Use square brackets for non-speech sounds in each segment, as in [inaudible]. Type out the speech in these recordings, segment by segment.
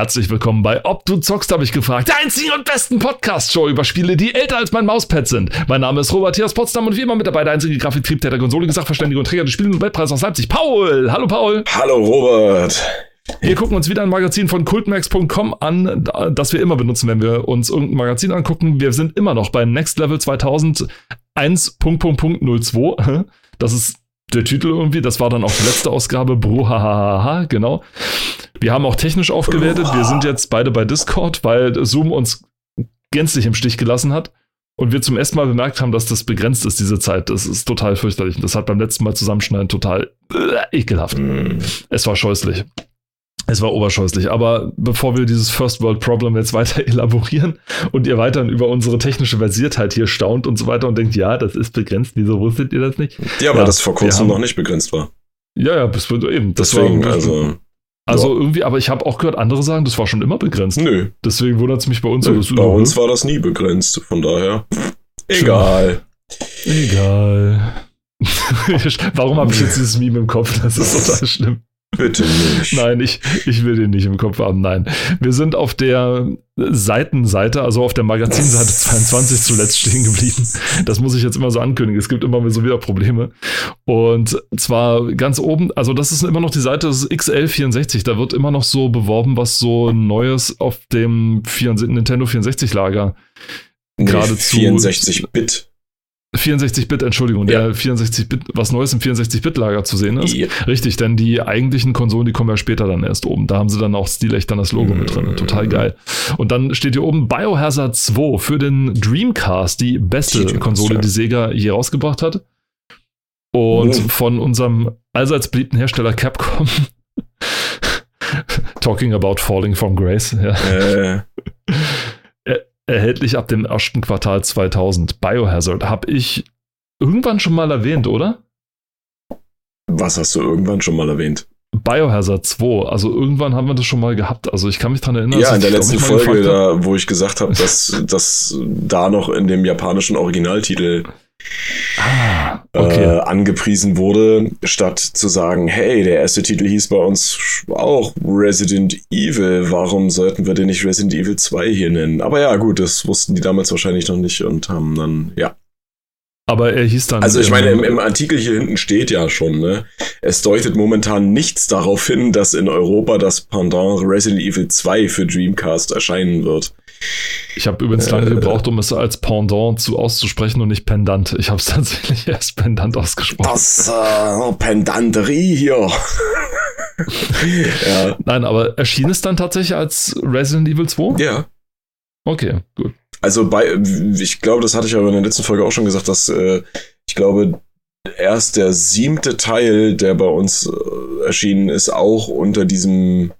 Herzlich willkommen bei Ob du zockst, habe ich gefragt. Der einzigen und besten Podcast-Show über Spiele, die älter als mein Mauspad sind. Mein Name ist Robert Thiers Potsdam und wie immer mit dabei der einzige Grafiktrieb, der Konsole, Sachverständige und Träger des Spiel- und Nobelpreis aus Leipzig. Paul! Hallo Paul! Hallo Robert! Wir gucken uns wieder ein Magazin von cultmax.com an, das wir immer benutzen, wenn wir uns irgendein Magazin angucken. Wir sind immer noch bei Next Level 2001.02. Das ist der Titel irgendwie. Das war dann auch die letzte Ausgabe. Bruhahaha, genau. Wir haben auch technisch aufgewertet. Wir sind jetzt beide bei Discord, weil Zoom uns gänzlich im Stich gelassen hat. Und wir zum ersten Mal bemerkt haben, dass das begrenzt ist, diese Zeit. Das ist total fürchterlich. Das hat beim letzten Mal Zusammenschneiden total äh, ekelhaft. Mm. Es war scheußlich. Es war oberscheußlich. Aber bevor wir dieses First World Problem jetzt weiter [laughs] elaborieren und ihr weiterhin über unsere technische Versiertheit hier staunt und so weiter und denkt, ja, das ist begrenzt, wieso wusstet ihr das nicht? Ja, weil ja, das vor kurzem noch nicht begrenzt war. Ja, ja, bis eben. Das Deswegen, war also. Also ja. irgendwie, aber ich habe auch gehört, andere sagen, das war schon immer begrenzt. Nö. Deswegen wundert es mich bei uns. Nö, bei uns war das nie begrenzt, von daher. Egal. Egal. [laughs] Warum habe ich jetzt dieses Meme im Kopf? Das ist [laughs] total schlimm. Bitte nicht. Nein, ich, ich will den nicht im Kopf haben. Nein. Wir sind auf der Seitenseite, also auf der Magazinseite 22 zuletzt stehen geblieben. Das muss ich jetzt immer so ankündigen. Es gibt immer so wieder Probleme. Und zwar ganz oben, also das ist immer noch die Seite das XL64. Da wird immer noch so beworben, was so Neues auf dem 64, Nintendo 64 Lager nee, gerade 64-Bit 64-Bit, Entschuldigung, ja. der 64-Bit, was Neues im 64-Bit-Lager zu sehen ist. Ja. Richtig, denn die eigentlichen Konsolen, die kommen ja später dann erst oben. Da haben sie dann auch stilecht dann das Logo mit drin. Total geil. Und dann steht hier oben Biohazard 2 für den Dreamcast, die beste die Konsole, die Sega je rausgebracht hat. Und oh. von unserem allseits beliebten Hersteller Capcom. [laughs] Talking about falling from grace. Ja. Äh. Erhältlich ab dem ersten Quartal 2000. Biohazard habe ich irgendwann schon mal erwähnt, oder? Was hast du irgendwann schon mal erwähnt? Biohazard 2, also irgendwann haben wir das schon mal gehabt. Also ich kann mich daran erinnern. Ja, in der letzten Folge, da, wo ich gesagt habe, dass, dass da noch in dem japanischen Originaltitel ah, okay. äh, angepriesen wurde, statt zu sagen, hey, der erste Titel hieß bei uns auch Resident Evil, warum sollten wir den nicht Resident Evil 2 hier nennen? Aber ja, gut, das wussten die damals wahrscheinlich noch nicht und haben dann, ja. Aber er hieß dann. Also ich meine, im, im, Artikel hier hinten steht ja schon, ne? Es deutet momentan nichts darauf hin, dass in Europa das Pendant Resident Evil 2 für Dreamcast erscheinen wird. Ich habe übrigens äh, lange gebraucht, um es als Pendant zu auszusprechen und nicht Pendant. Ich habe es [laughs] tatsächlich erst Pendant ausgesprochen. Das äh, Pendanterie hier. [laughs] ja. Nein, aber erschien es dann tatsächlich als Resident Evil 2? Ja. Okay, gut. Also bei, ich glaube, das hatte ich aber in der letzten Folge auch schon gesagt, dass äh, ich glaube, erst der siebte Teil, der bei uns äh, erschienen ist, auch unter diesem.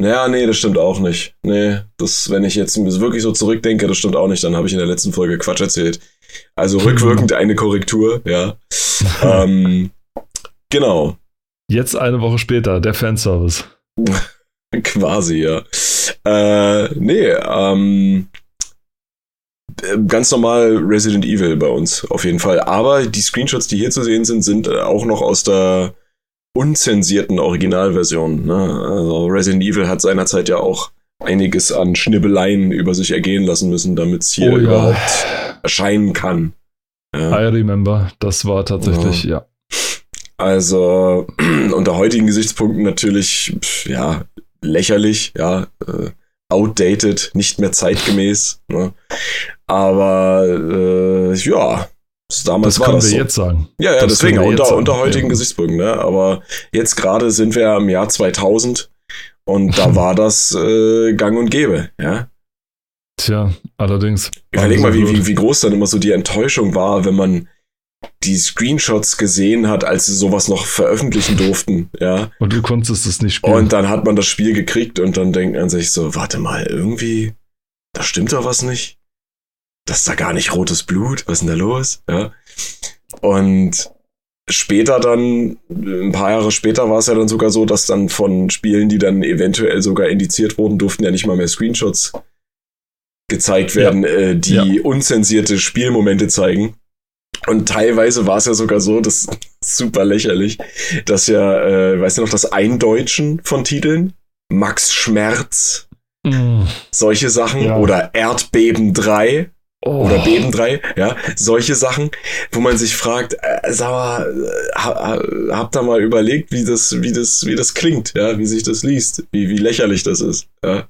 Naja, nee, das stimmt auch nicht. Nee, das, wenn ich jetzt wirklich so zurückdenke, das stimmt auch nicht, dann habe ich in der letzten Folge Quatsch erzählt. Also rückwirkend eine Korrektur, ja. [laughs] ähm, genau. Jetzt eine Woche später, der Fanservice. [laughs] Quasi, ja. Äh, nee, ähm, äh, ganz normal Resident Evil bei uns, auf jeden Fall. Aber die Screenshots, die hier zu sehen sind, sind äh, auch noch aus der unzensierten Originalversion. Ne? Also Resident Evil hat seinerzeit ja auch einiges an Schnibbeleien über sich ergehen lassen müssen, damit es hier oh, ja. überhaupt erscheinen kann. Ja. I remember, das war tatsächlich, ja. ja. Also [clears throat] unter heutigen Gesichtspunkten natürlich, ja, lächerlich, ja, äh, outdated, nicht mehr zeitgemäß. Ne? Aber äh, ja, damals das können das wir so. jetzt sagen. Ja, ja, das deswegen unter, unter heutigen ja. Gesichtspunkten. Ne? Aber jetzt gerade sind wir im Jahr 2000 und da [laughs] war das äh, Gang und Gäbe. Ja. Tja, allerdings. Überleg mal, wie, wie, wie groß dann immer so die Enttäuschung war, wenn man die Screenshots gesehen hat, als sie sowas noch veröffentlichen durften, ja. Und du konntest es nicht spielen. Und dann hat man das Spiel gekriegt und dann denkt man sich so, warte mal, irgendwie, da stimmt doch was nicht das ist da gar nicht rotes Blut, was ist denn da los? Ja. Und später dann, ein paar Jahre später war es ja dann sogar so, dass dann von Spielen, die dann eventuell sogar indiziert wurden, durften ja nicht mal mehr Screenshots gezeigt werden, ja. äh, die ja. unzensierte Spielmomente zeigen. Und teilweise war es ja sogar so, das ist super lächerlich, dass ja, äh, weißt du noch, das Eindeutschen von Titeln, Max Schmerz, Mm. solche Sachen. Ja. Oder Erdbeben 3 Oh. oder Beben 3, ja, solche Sachen, wo man sich fragt, äh, sag mal, äh, ha, ha, habt ihr mal überlegt, wie das, wie das, wie das klingt, ja, wie sich das liest, wie, wie lächerlich das ist, ja.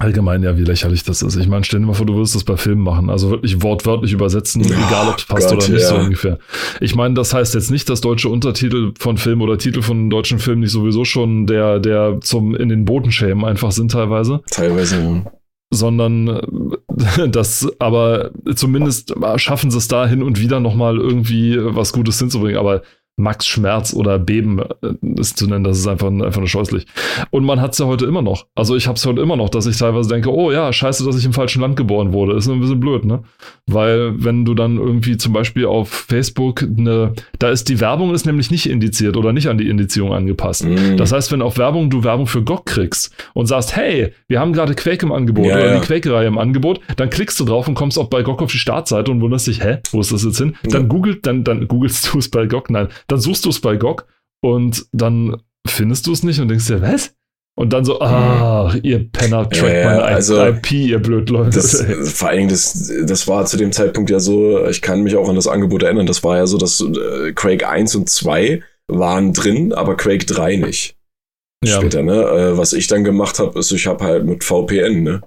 Allgemein, ja, wie lächerlich das ist. Ich meine, stell dir mal vor, du würdest das bei Filmen machen. Also wirklich wortwörtlich übersetzen, Oh egal ob es passt Gott, oder nicht, so ja. ungefähr. Ich meine, das heißt jetzt nicht, dass deutsche Untertitel von Filmen oder Titel von deutschen Filmen nicht sowieso schon der, der zum in den Boden schämen einfach sind teilweise, Teilweise, ja. Sondern äh, [laughs] das, aber zumindest schaffen sie es da hin und wieder nochmal irgendwie was Gutes hinzubringen. Aber Max Schmerz oder Beben äh, ist zu nennen, das ist einfach, einfach nur scheußlich. Und man hat es ja heute immer noch. Also ich habe es heute immer noch, dass ich teilweise denke, oh ja, scheiße, dass ich im falschen Land geboren wurde. Ist ein bisschen blöd, ne? Weil wenn du dann irgendwie zum Beispiel auf Facebook eine, da ist die Werbung ist nämlich nicht indiziert oder nicht an die Indizierung angepasst. Mhm. Das heißt, wenn auf Werbung du Werbung für GOG kriegst und sagst, hey, wir haben gerade Quake im Angebot Ja, oder ja. die Quake-Reihe im Angebot, dann klickst du drauf und kommst auch bei GOG auf die Startseite und wunderst dich, hä, wo ist das jetzt hin? Ja. Dann googelt, dann, dann googelst du es bei GOG, nein, dann suchst du es bei GOG und dann findest du es nicht und denkst dir, was? Und dann so, ach, ihr Penner, trackt Ja, meine also IP, ihr blöd Leute. Das, vor allen Dingen, das, das war zu dem Zeitpunkt ja so, ich kann mich auch an das Angebot erinnern, das war ja so, dass äh, Quake 1 und 2 waren drin, aber Quake 3 nicht. ja. Später, ne? Äh, was ich dann gemacht habe, ist, ich habe halt mit VPN, ne?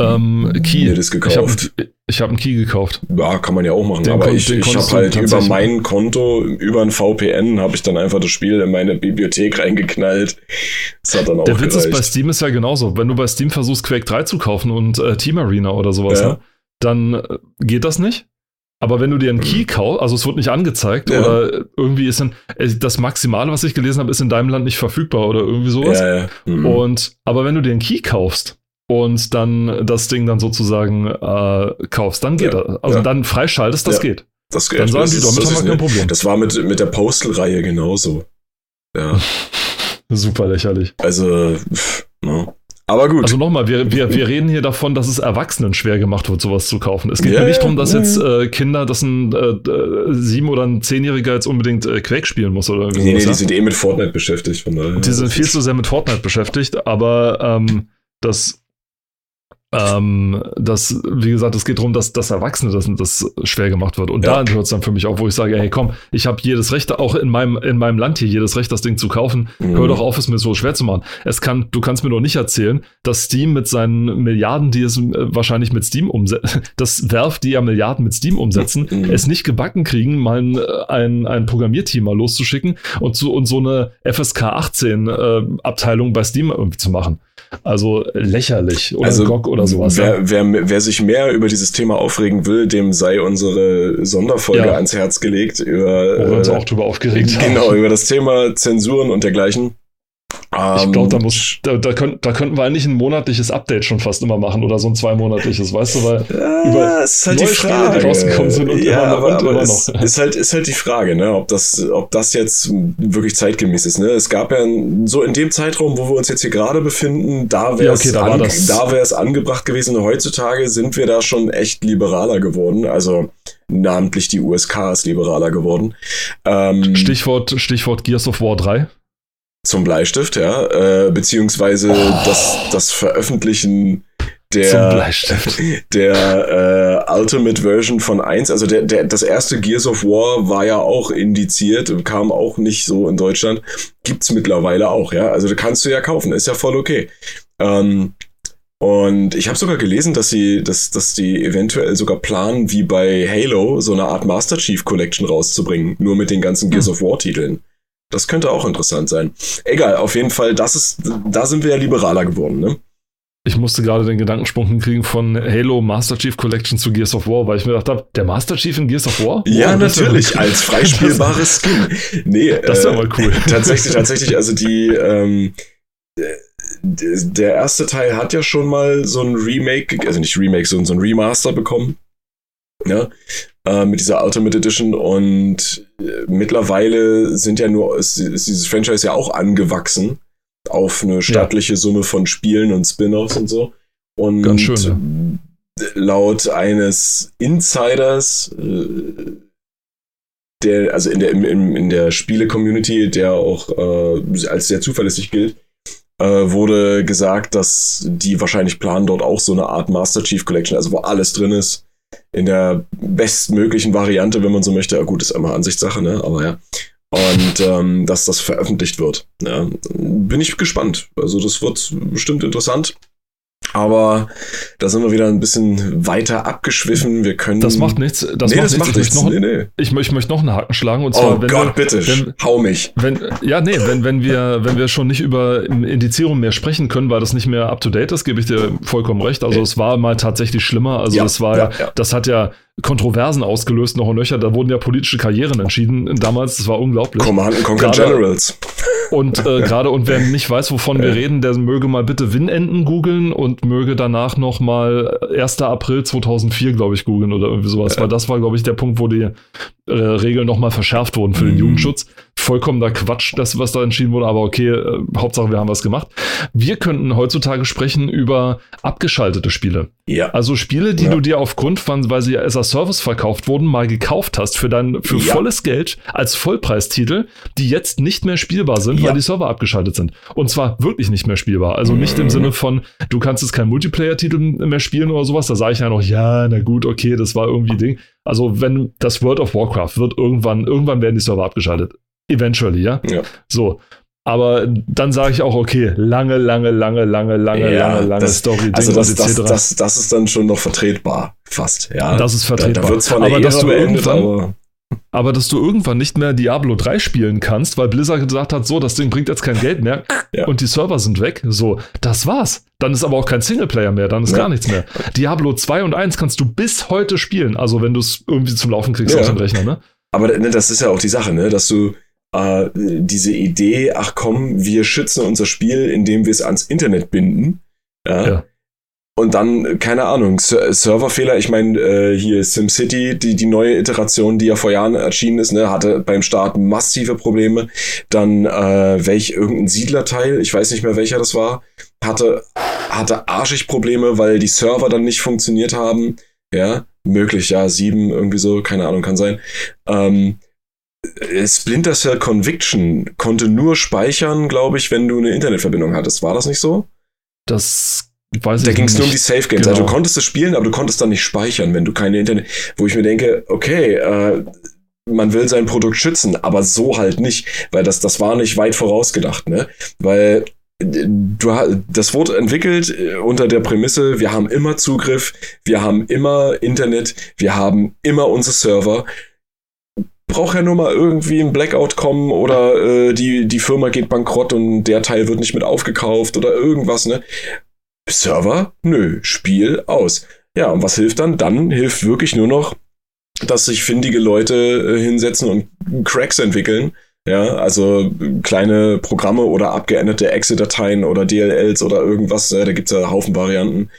ähm, Key. Mir das Ich habe gekauft. Ich hab einen Key gekauft. Ja, kann man ja auch machen. Den aber ich, ich habe halt über mein Konto, über ein VPN, habe ich dann einfach das Spiel in meine Bibliothek reingeknallt. Das hat dann auch Der Witz ist, bei gereicht. Steam ist ja genauso. Wenn du bei Steam versuchst, Quake 3 zu kaufen und äh, Team Arena oder sowas, Ja. ne, dann äh, geht das nicht. Aber wenn du dir einen Key kaufst, also es wird nicht angezeigt Ja. oder irgendwie ist dann, äh, das Maximale, was ich gelesen habe, ist in deinem Land nicht verfügbar oder irgendwie sowas. Ja. Mhm. Und, aber wenn du dir einen Key kaufst und dann das Ding dann sozusagen äh, kaufst, dann geht Ja. das. Also Ja. dann freischaltest, das Ja. geht. das, Dann sagen das die, damit das haben ist wir kein Problem. Das war mit, mit der Postal-Reihe genauso. Ja, [laughs] Super lächerlich. also, pff, ne. Aber gut. Also nochmal, wir, wir, wir reden hier davon, dass es Erwachsenen schwer gemacht wird, sowas zu kaufen. Es geht Ja, mir nicht ja, darum, dass ja, jetzt äh, Kinder, dass ein äh, sieben- oder ein Zehnjähriger jetzt unbedingt äh, Quake spielen muss oder irgendwie nee, nee, die ja? sind eh mit Fortnite beschäftigt. Von daher. Die sind viel zu sehr mit Fortnite beschäftigt, aber ähm, das, ähm, das, wie gesagt, es geht darum, dass das Erwachsene das, das schwer gemacht wird. Und Ja. da hört es dann für mich auf, wo ich sage, hey komm, ich habe jedes Recht, auch in meinem, in meinem Land hier jedes Recht, das Ding zu kaufen. Mhm. Hör doch auf, es mir so schwer zu machen. Es kann, du kannst mir doch nicht erzählen, dass Steam mit seinen Milliarden, die es äh, wahrscheinlich mit Steam umsetzen, [laughs] das Werf, die ja Milliarden mit Steam umsetzen, Mhm. es nicht gebacken kriegen, mal ein, äh, ein, ein Programmierteam mal loszuschicken und so, und so eine FSK 18 äh, Abteilung bei Steam irgendwie zu machen. Also lächerlich oder Also, GOG oder sowas. ja. Wer, wer, wer sich mehr über dieses Thema aufregen will, dem sei unsere Sonderfolge Ja. ans Herz gelegt über, Wo wir uns äh, auch drüber aufgeregt [laughs] haben. genau, über das Thema Zensuren und dergleichen. Ich Ähm, glaube, da muss, da, da, könnt, da könnten wir eigentlich ein monatliches Update schon fast immer machen oder so ein zweimonatliches, weißt du, weil [laughs] Ja, über ist halt die neue Spiele, Frage. die rausgekommen sind und ja, immer aber, und aber immer es noch. Ist halt, ist halt die Frage, ne, ob das, ob das jetzt wirklich zeitgemäß ist. Ne? Es gab ja so in dem Zeitraum, wo wir uns jetzt hier gerade befinden, da wäre Ja, es okay, da war an, da wär's angebracht gewesen. Heutzutage sind wir da schon echt liberaler geworden. Also namentlich die USK ist liberaler geworden. Ähm, Stichwort, Stichwort Gears of War 3. zum Bleistift, ja, äh, beziehungsweise das, das Veröffentlichen der, der äh, Ultimate Version von 1, also der, der, das erste Gears of War war ja auch indiziert und kam auch nicht so in Deutschland. Gibt's mittlerweile auch, ja. Also da kannst du ja kaufen, ist ja voll okay. Ähm, und ich habe sogar gelesen, dass sie, dass, dass die eventuell sogar planen, wie bei Halo, so eine Art Master Chief Collection rauszubringen, nur mit den ganzen Gears of War Titeln. Das könnte auch interessant sein. Egal, auf jeden Fall, das ist, da sind wir ja liberaler geworden, ne? Ich musste gerade den Gedankensprung hinkriegen von Halo Master Chief Collection zu Gears of War, weil ich mir gedacht habe, der Master Chief in Gears of War? Ja, Oh, natürlich, als [laughs] freispielbares Skin. Nee, Das ist ja äh, mal cool. [laughs] tatsächlich, tatsächlich, also die, ähm, der erste Teil hat ja schon mal so ein Remake, also nicht Remake, sondern so ein Remaster bekommen. Ja, äh, mit dieser Ultimate Edition und äh, mittlerweile sind ja nur, ist, ist dieses Franchise ja auch angewachsen auf eine stattliche Summe von Spielen und Spin-offs und so. Und Ganz schön, laut eines Insiders, äh, der, also in der, im, in der Spiele-Community, der auch äh, als sehr zuverlässig gilt, äh, wurde gesagt, dass die wahrscheinlich planen dort auch so eine Art Master Chief Collection, also wo alles drin ist, in der bestmöglichen Variante, wenn man so möchte. Ja, gut, ist immer Ansichtssache, ne? Aber ja. Und ähm, dass das veröffentlicht wird. Ja. Bin ich gespannt. Also das wird bestimmt interessant. Aber da sind wir wieder ein bisschen weiter abgeschwiffen. Wir können. Das macht nichts. Das nee, macht das nichts. macht ich, nichts. Möchte noch, Nee, nee. ich, ich möchte noch einen Haken schlagen. Und zwar, Oh wenn Gott, wir, bitte, wenn, hau mich. Wenn, ja, nee, wenn, wenn, wir, wenn wir schon nicht über Indizierung mehr sprechen können, weil das nicht mehr up to date ist, gebe ich dir vollkommen recht. Also, es war mal tatsächlich schlimmer. Also, Ja, es war ja, ja, das hat ja Kontroversen ausgelöst, noch und nöcher. Da wurden ja politische Karrieren entschieden damals. Das war unglaublich. Command and Conquer Generals. Und äh, [laughs] gerade, und wer nicht weiß, wovon wir Ja. reden, der möge mal bitte Win-Enden googeln und möge danach noch mal 1. April 2004, glaube ich, googeln oder irgendwie sowas. Weil das war, glaube ich, der Punkt, wo die äh, Regeln noch mal verschärft wurden für den Mhm. Jugendschutz. Vollkommener Quatsch, das, was da entschieden wurde, aber okay, äh, Hauptsache, wir haben was gemacht. Wir könnten heutzutage sprechen über abgeschaltete Spiele. Ja. Also Spiele, die Ja. du dir aufgrund von, weil sie as a Service verkauft wurden, mal gekauft hast für dein für Ja. volles Geld als Vollpreistitel, die jetzt nicht mehr spielbar sind, Ja. weil die Server abgeschaltet sind. Und zwar wirklich nicht mehr spielbar. Also nicht im Mhm. Sinne von, du kannst jetzt keinen Multiplayer-Titel mehr spielen oder sowas. Da sage ich ja noch, ja, na gut, okay, das war irgendwie Ding. Also wenn das World of Warcraft wird irgendwann, irgendwann werden die Server abgeschaltet. Eventually, ja. Ja. So. Aber dann sage ich auch, okay, lange, lange, lange, lange, lange, Ja, lange, lange das- Story, Also das, das, das, das ist dann schon noch vertretbar, fast. Ja, Das ist vertretbar. Da, da wird zwar eine Aber Ära dass du beendet, irgendwann- aber Aber dass du irgendwann nicht mehr Diablo 3 spielen kannst, weil Blizzard gesagt hat, so, das Ding bringt jetzt kein Geld mehr [laughs] Ja. und die Server sind weg. So, das war's. Dann ist aber auch kein Singleplayer mehr, dann ist Ja. gar nichts mehr. [laughs] Diablo 2 und 1 kannst du bis heute spielen, also wenn du es irgendwie zum Laufen kriegst Ja. auf den Rechner, ne? Aber ne, das ist ja auch die Sache, ne? dass du äh, diese Idee, ach komm, wir schützen unser Spiel, indem wir es ans Internet binden. Ja. Ja. Und dann, keine Ahnung, Ser Serverfehler, ich meine, äh, hier SimCity, die, die neue Iteration, die ja vor Jahren erschienen ist, ne, hatte beim Start massive Probleme. Dann, äh, welch irgendein Siedlerteil, ich weiß nicht mehr welcher das war, hatte, hatte arschig Probleme, weil die Server dann nicht funktioniert haben. Ja, möglich, ja, sieben, irgendwie so, keine Ahnung, kann sein. Ähm, äh, Splinter Cell Conviction konnte nur speichern, glaube ich, wenn du eine Internetverbindung hattest. War das nicht so? Das Da ging es nur um die. Safe Games. genau. Also du konntest es spielen, aber du konntest dann nicht speichern, wenn du keine Internet. Wo ich mir denke, okay, äh, man will sein Produkt schützen, aber so halt nicht, weil das, das war nicht weit vorausgedacht, ne? Weil äh, du das wurde entwickelt äh, unter der Prämisse, wir haben immer Zugriff, wir haben immer Internet, wir haben immer unsere Server. Braucht ja nur mal irgendwie ein Blackout kommen oder äh, die, die Firma geht bankrott und der Teil wird nicht mit aufgekauft oder irgendwas, ne? Server? Nö. Spiel aus. Ja, und was hilft dann? Dann hilft wirklich nur noch, dass sich findige Leute äh, hinsetzen und Cracks entwickeln. Ja, also kleine Programme oder abgeänderte Exe-Dateien oder DLLs oder irgendwas, da gibt's ja Haufen Varianten,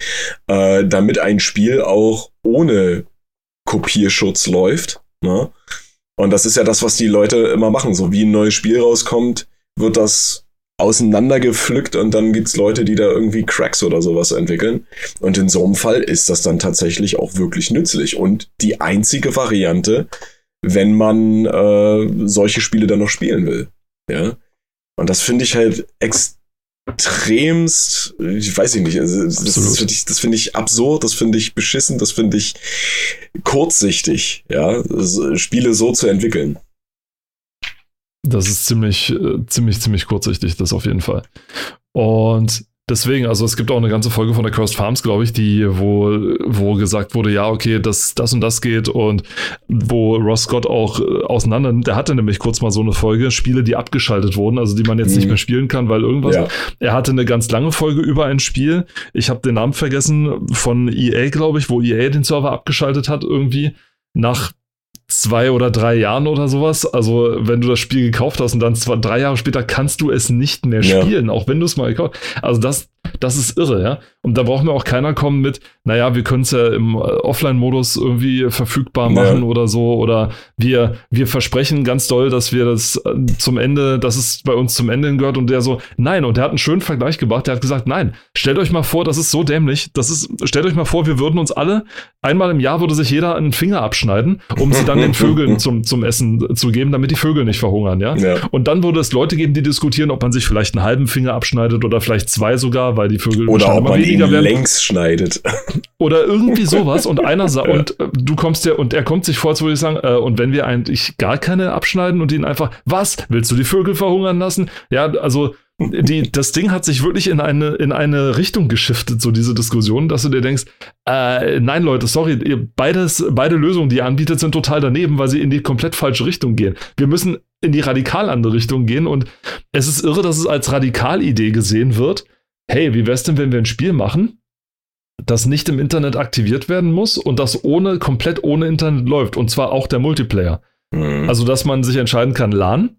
äh, damit ein Spiel auch ohne Kopierschutz läuft. Ne? Und das ist ja das, was die Leute immer machen. So wie ein neues Spiel rauskommt, wird das auseinandergepflückt und dann gibt's Leute, die da irgendwie Cracks oder sowas entwickeln. Und in so einem Fall ist das dann tatsächlich auch wirklich nützlich und die einzige Variante, wenn man äh, solche Spiele dann noch spielen will. Ja. Und das finde ich halt extremst, ich weiß ich nicht, also das, das finde ich, das finde ich absurd, das finde ich beschissen, das finde ich kurzsichtig, ja, Spiele so zu entwickeln. Das ist ziemlich, äh, ziemlich, ziemlich kurzsichtig, das auf jeden Fall. Und deswegen, also es gibt auch eine ganze Folge von der Cursed Farms, glaube ich, die, wo, wo gesagt wurde, ja, okay, das, das und das geht und wo Ross Scott auch äh, auseinander, der hatte nämlich kurz mal so eine Folge, Spiele, die abgeschaltet wurden, also die man jetzt Mhm. nicht mehr spielen kann, weil irgendwas. Ja. Er hatte eine ganz lange Folge über ein Spiel. Ich habe den Namen vergessen von EA, glaube ich, wo EA den Server abgeschaltet hat irgendwie nach zwei oder drei Jahren oder sowas. Also wenn du das Spiel gekauft hast und dann zwei, drei Jahre später kannst du es nicht mehr Ja. spielen, auch wenn du es mal gekauft. Also das, das ist irre, ja. Und da braucht mir auch keiner kommen mit, naja, wir können es ja im äh, Offline-Modus irgendwie verfügbar machen ja. oder so. Oder wir, wir versprechen ganz doll, dass wir das äh, zum Ende, dass es bei uns zum Ende gehört. Und der so, nein. Und der hat einen schönen Vergleich gebracht. Der hat gesagt, nein, stellt euch mal vor, das ist so dämlich. Das ist, stellt euch mal vor, wir würden uns alle, einmal im Jahr würde sich jeder einen Finger abschneiden, um sie dann den Vögeln [laughs] zum, zum Essen zu geben, damit die Vögel nicht verhungern, ja? ja. Und dann würde es Leute geben, die diskutieren, ob man sich vielleicht einen halben Finger abschneidet oder vielleicht zwei sogar, weil die Vögel oder ob man ihn längs schneidet. [laughs] Oder irgendwie [laughs] sowas und einer sagt, ja. und äh, du kommst ja, und er kommt sich vor, als würde ich sagen, äh, und wenn wir eigentlich gar keine abschneiden und ihn einfach, was, willst du die Vögel verhungern lassen? Ja, also die, das Ding hat sich wirklich in eine, in eine Richtung geschiftet, so diese Diskussion, dass du dir denkst, äh, nein, Leute, sorry, ihr, beides, beide Lösungen, die ihr anbietet, sind total daneben, weil sie in die komplett falsche Richtung gehen. Wir müssen in die radikal andere Richtung gehen und es ist irre, dass es als Radikalidee gesehen wird. Hey, wie wär's denn, wenn wir ein Spiel machen, das nicht im Internet aktiviert werden muss und das ohne, komplett ohne Internet läuft und zwar auch der Multiplayer. Mhm. Also, dass man sich entscheiden kann, LAN,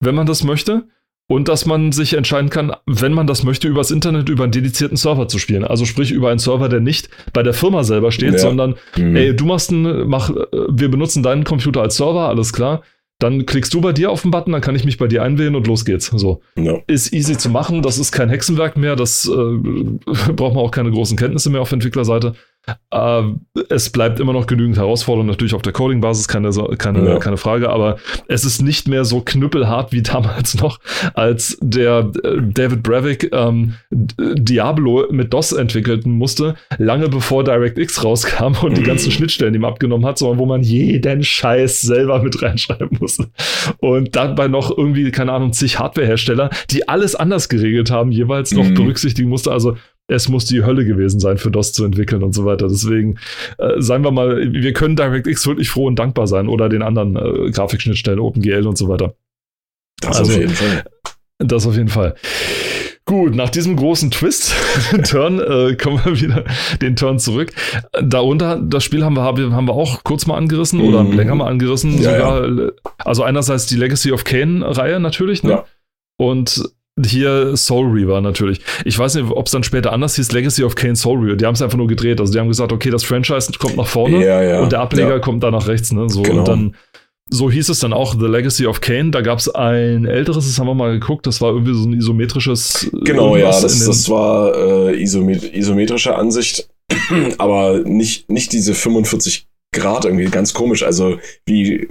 wenn man das möchte und dass man sich entscheiden kann, wenn man das möchte, übers Internet über einen dedizierten Server zu spielen. Also sprich über einen Server, der nicht bei der Firma selber steht, ja. sondern mhm. ey, du machst einen, mach, äh, wir benutzen deinen Computer als Server, alles klar. Dann klickst du bei dir auf den Button, dann kann ich mich bei dir einwählen und los geht's. So. No. Ist easy zu machen, das ist kein Hexenwerk mehr, das äh, [laughs] braucht man auch keine großen Kenntnisse mehr auf Entwicklerseite. Äh, es bleibt immer noch genügend Herausforderung, natürlich auf der Coding-Basis, keine, keine, ja. keine Frage, aber es ist nicht mehr so knüppelhart wie [laughs] damals noch, als der äh, David Brevik ähm, Diablo mit DOS entwickeln musste, lange bevor DirectX rauskam und die ganzen mhm. Schnittstellen ihm abgenommen hat, sondern wo man jeden Scheiß selber mit reinschreiben musste. Und dabei noch irgendwie, keine Ahnung, zig Hardwarehersteller, die alles anders geregelt haben, jeweils noch mhm. berücksichtigen musste. Also es muss die Hölle gewesen sein, für DOS zu entwickeln und so weiter. Deswegen, äh, sagen wir mal, wir können DirectX wirklich froh und dankbar sein oder den anderen äh, Grafikschnittstellen, OpenGL und so weiter. Das also, auf jeden Fall. Das auf jeden Fall. Gut, nach diesem großen Twist, [laughs] Turn, äh, kommen wir wieder den Turn zurück. Darunter, das Spiel haben wir, haben wir auch kurz mal angerissen mm. oder mhm. länger mal angerissen. Ja, sogar, ja. Also einerseits die Legacy of Kane-Reihe natürlich, ne? Ja. Und hier Soul Reaver natürlich. Ich weiß nicht, ob es dann später anders hieß, Legacy of Kane Soul Reaver. Die haben es einfach nur gedreht. Also die haben gesagt, okay, das Franchise kommt nach vorne ja, ja, und der Ableger ja. kommt da nach rechts. Ne? So, genau. Und dann, so hieß es dann auch The Legacy of Kane. Da gab es ein älteres, das haben wir mal geguckt, das war irgendwie so ein isometrisches. Genau, ja, das, das war äh, isomet isometrische Ansicht, [clears throat] aber nicht, nicht diese 45 Grad irgendwie ganz komisch, also wie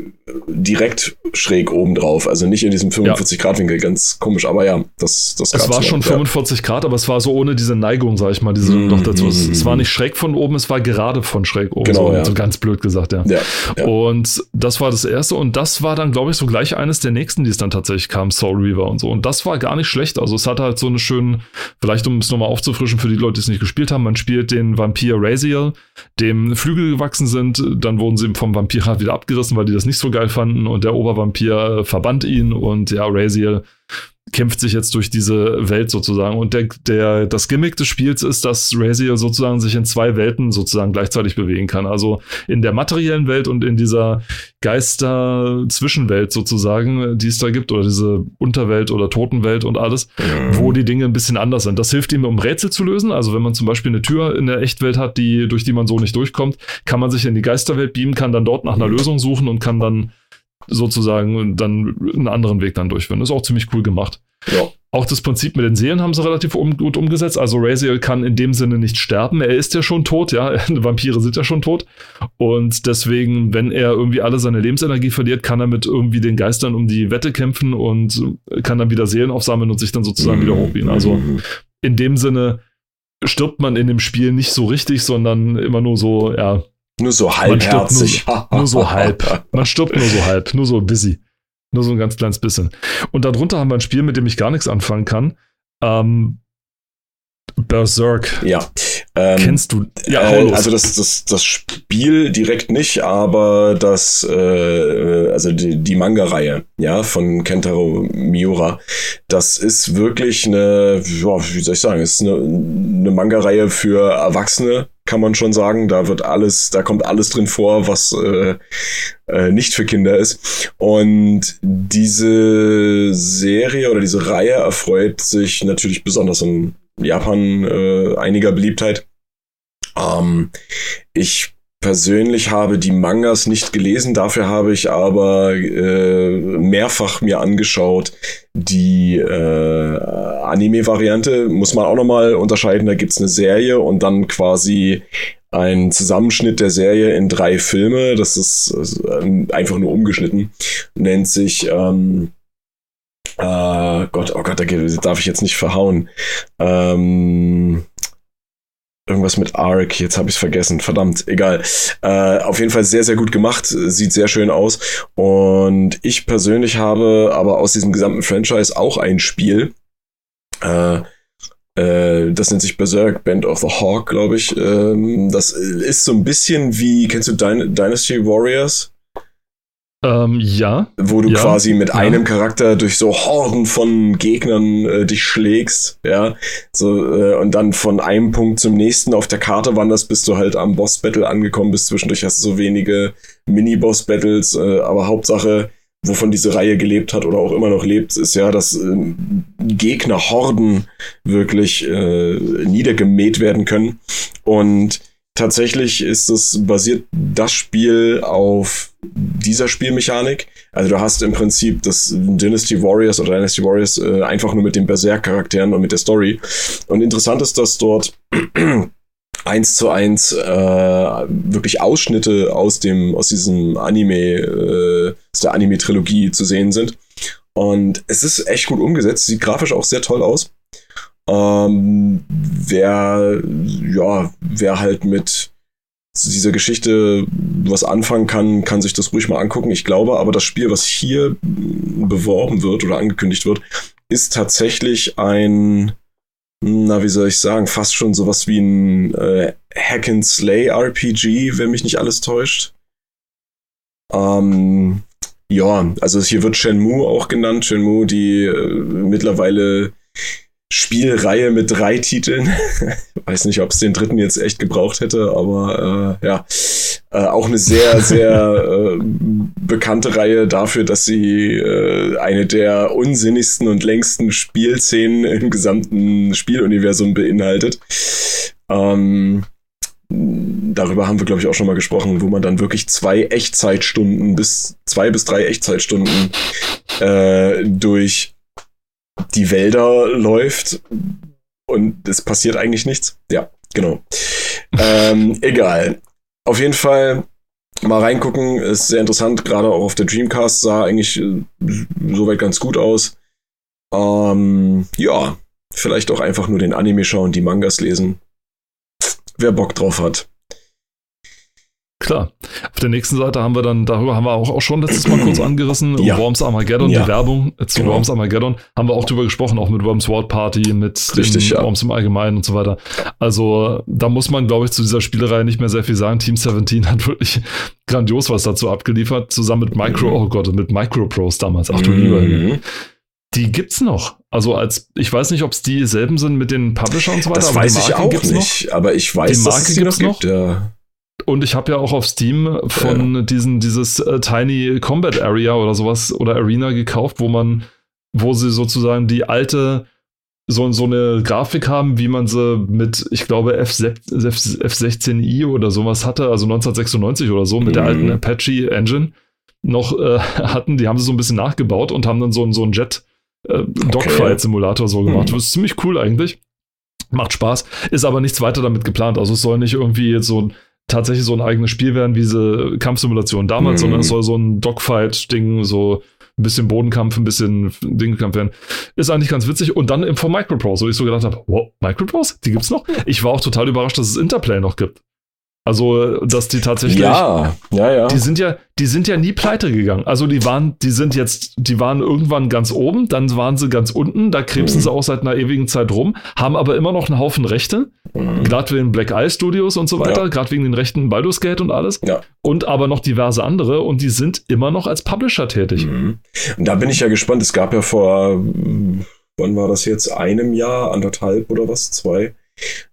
direkt schräg oben drauf, also nicht in diesem 45 ja. Grad Winkel, ganz komisch, aber ja, das das Es war schon ja. 45 Grad, aber es war so ohne diese Neigung, sag ich mal, diese mm, noch dazu. Mm, es, es, war nicht schräg von oben, es war gerade von schräg oben, genau, so, ja. so ganz blöd gesagt, ja. ja. Und das war das erste und das war dann glaube ich so gleich eines der nächsten, die es dann tatsächlich kam, Soul Reaver und so und das war gar nicht schlecht, also es hatte halt so eine schöne vielleicht um es nochmal aufzufrischen für die Leute, die es nicht gespielt haben, man spielt den Vampir Raziel, dem Flügel gewachsen sind, dann wurden sie vom Vampir wieder abgerissen, weil die das nicht so geil fanden. Und der Obervampir verbannt ihn und ja, Raziel kämpft sich jetzt durch diese Welt sozusagen. Und der, der, das Gimmick des Spiels ist, dass Raziel sozusagen sich in zwei Welten sozusagen gleichzeitig bewegen kann. Also in der materiellen Welt und in dieser Geister-Zwischenwelt sozusagen, die es da gibt, oder diese Unterwelt oder Totenwelt und alles, mhm. wo die Dinge ein bisschen anders sind. Das hilft ihm, um Rätsel zu lösen. Also wenn man zum Beispiel eine Tür in der Echtwelt hat, die, durch die man so nicht durchkommt, kann man sich in die Geisterwelt beamen, kann dann dort nach einer Lösung suchen und kann dann sozusagen dann einen anderen Weg dann durchführen. Ist auch ziemlich cool gemacht. Ja. Auch das Prinzip mit den Seelen haben sie relativ um, gut umgesetzt. Also Raziel kann in dem Sinne nicht sterben. Er ist ja schon tot, ja. [laughs] Vampire sind ja schon tot. Und deswegen, wenn er irgendwie alle seine Lebensenergie verliert, kann er mit irgendwie den Geistern um die Wette kämpfen und kann dann wieder Seelen aufsammeln und sich dann sozusagen mhm. wieder hochbiegen. Also mhm. in dem Sinne stirbt man in dem Spiel nicht so richtig, sondern immer nur so, ja, nur so halbherzig. Nur, nur, so halb. [laughs] Man stirbt nur so halb, nur so busy. Nur so ein ganz kleines bisschen. Und darunter haben wir ein Spiel, mit dem ich gar nichts anfangen kann. Ähm, Berserk. Ja. Ähm, Kennst du? Ja, äh, also das, das, das Spiel direkt nicht, aber das, äh, also die, die Manga-Reihe, ja, von Kentaro Miura. Das ist wirklich eine, ja, wie soll ich sagen, ist eine, eine Manga-Reihe für Erwachsene, kann man schon sagen. Da wird alles, da kommt alles drin vor, was äh, äh, nicht für Kinder ist. Und diese Serie oder diese Reihe erfreut sich natürlich besonders an Japan äh, einiger Beliebtheit. Ähm, ich persönlich habe die Mangas nicht gelesen, dafür habe ich aber äh, mehrfach mir angeschaut die äh, Anime-Variante. Muss man auch nochmal unterscheiden, da gibt's eine Serie und dann quasi ein Zusammenschnitt der Serie in drei Filme. Das ist äh, einfach nur umgeschnitten. Nennt sich ähm, äh, Gott, oh Gott, da darf ich jetzt nicht verhauen. Ähm, irgendwas mit Ark, jetzt habe ich es vergessen, verdammt, egal. Äh, auf jeden Fall sehr, sehr gut gemacht, sieht sehr schön aus. Und ich persönlich habe aber aus diesem gesamten Franchise auch ein Spiel. Äh, äh, das nennt sich Berserk Band of the Hawk, glaube ich. Ähm, das ist so ein bisschen wie, kennst du Dyn Dynasty Warriors? Ähm, ja. Wo du ja, quasi mit ja. einem Charakter durch so Horden von Gegnern äh, dich schlägst, ja. So, äh, und dann von einem Punkt zum nächsten auf der Karte wanderst, bis du halt am Boss-Battle angekommen bist. Zwischendurch hast du so wenige Mini-Boss-Battles, äh, aber Hauptsache, wovon diese Reihe gelebt hat oder auch immer noch lebt, ist ja, dass äh, Gegnerhorden wirklich äh, niedergemäht werden können. Und tatsächlich ist es basiert das Spiel auf dieser Spielmechanik. Also du hast im Prinzip das Dynasty Warriors oder Dynasty Warriors äh, einfach nur mit den Berserk-Charakteren und mit der Story. Und interessant ist, dass dort [clears throat] eins zu eins äh, wirklich Ausschnitte aus dem aus diesem Anime äh, aus der Anime Trilogie zu sehen sind und es ist echt gut umgesetzt sieht grafisch auch sehr toll aus ähm, wer ja wer halt mit dieser Geschichte was anfangen kann, kann sich das ruhig mal angucken. Ich glaube aber, das Spiel, was hier beworben wird oder angekündigt wird, ist tatsächlich ein na, wie soll ich sagen, fast schon sowas wie ein äh, Hack and Slay RPG, wenn mich nicht alles täuscht. Ähm, ja, also hier wird Shenmue auch genannt. Shenmue, die äh, mittlerweile Spielreihe mit drei Titeln. [laughs] Weiß nicht, ob es den dritten jetzt echt gebraucht hätte, aber äh, ja, äh, auch eine sehr, [laughs] sehr äh, bekannte Reihe dafür, dass sie äh, eine der unsinnigsten und längsten Spielszenen im gesamten Spieluniversum beinhaltet. Ähm, darüber haben wir, glaube ich, auch schon mal gesprochen, wo man dann wirklich zwei Echtzeitstunden bis zwei bis drei Echtzeitstunden äh, durch die Wälder läuft und es passiert eigentlich nichts. Ja, genau. ähm, [laughs] egal. Auf jeden Fall mal reingucken, ist sehr interessant. Gerade auch auf der Dreamcast sah eigentlich äh, soweit ganz gut aus. Ähm, ja, vielleicht auch einfach nur den Anime schauen, die Mangas lesen. Wer Bock drauf hat. Klar. Auf der nächsten Seite haben wir dann, darüber haben wir auch, auch schon letztes Mal kurz [clears throat] angerissen, Ja. Worms Armageddon, Ja. die Werbung zu Genau. Worms Armageddon, haben wir auch drüber gesprochen, auch mit Worms World Party, mit Richtig, ja. Worms im Allgemeinen und so weiter. Also da muss man, glaube ich, zu dieser Spielerei nicht mehr sehr viel sagen. Team 17 [laughs] hat wirklich grandios was dazu abgeliefert, zusammen mit Micro, Mhm. oh Gott, mit Microprose damals. Ach du lieber. Mhm. Die gibt's noch. Also als, ich weiß nicht, ob es dieselben sind mit den Publisher und so weiter. Das weiß ich auch nicht, aber ich weiß, Die dass Marke es sie noch gibt's noch? gibt. Ja. Und ich habe ja auch auf Steam von diesen, dieses äh, Tiny Combat Area oder sowas oder Arena gekauft, wo man, wo sie sozusagen die alte, so, so eine Grafik haben, wie man sie mit, ich glaube, F6, F16i oder sowas hatte, also 1996 oder so, mit der Mhm. alten Apache Engine noch äh, [laughs] hatten. Die haben sie so ein bisschen nachgebaut und haben dann so, einen- so einen Jet äh, Dogfight-Simulator so gemacht. Mhm. Das ist ziemlich cool eigentlich. Macht Spaß, ist aber nichts weiter damit geplant. Also es soll nicht irgendwie jetzt so ein tatsächlich so ein eigenes Spiel werden, wie diese Kampfsimulation damals, Mhm. sondern es soll so ein Dogfight-Ding, so ein bisschen Bodenkampf, ein bisschen Dingkampf werden. Ist eigentlich ganz witzig. Und dann von Microprose, wo ich so gedacht habe, wow, Microprose, die gibt's noch? Ich war auch total überrascht, dass es Interplay noch gibt. Also, dass die tatsächlich. ja, ja, ja. Die sind ja, die sind ja nie pleite gegangen. Also die waren, die sind jetzt, die waren irgendwann ganz oben, dann waren sie ganz unten, da krebsen Mhm. sie auch seit einer ewigen Zeit rum, haben aber immer noch einen Haufen Rechte, Mhm. gerade wegen Black Eye Studios und so weiter, Ja. gerade wegen den Rechten Baldur's Gate und alles. Ja. Und aber noch diverse andere und die sind immer noch als Publisher tätig. Mhm. Und da bin ich ja gespannt. Es gab ja vor, wann war das jetzt? Einem Jahr, anderthalb oder was? Zwei?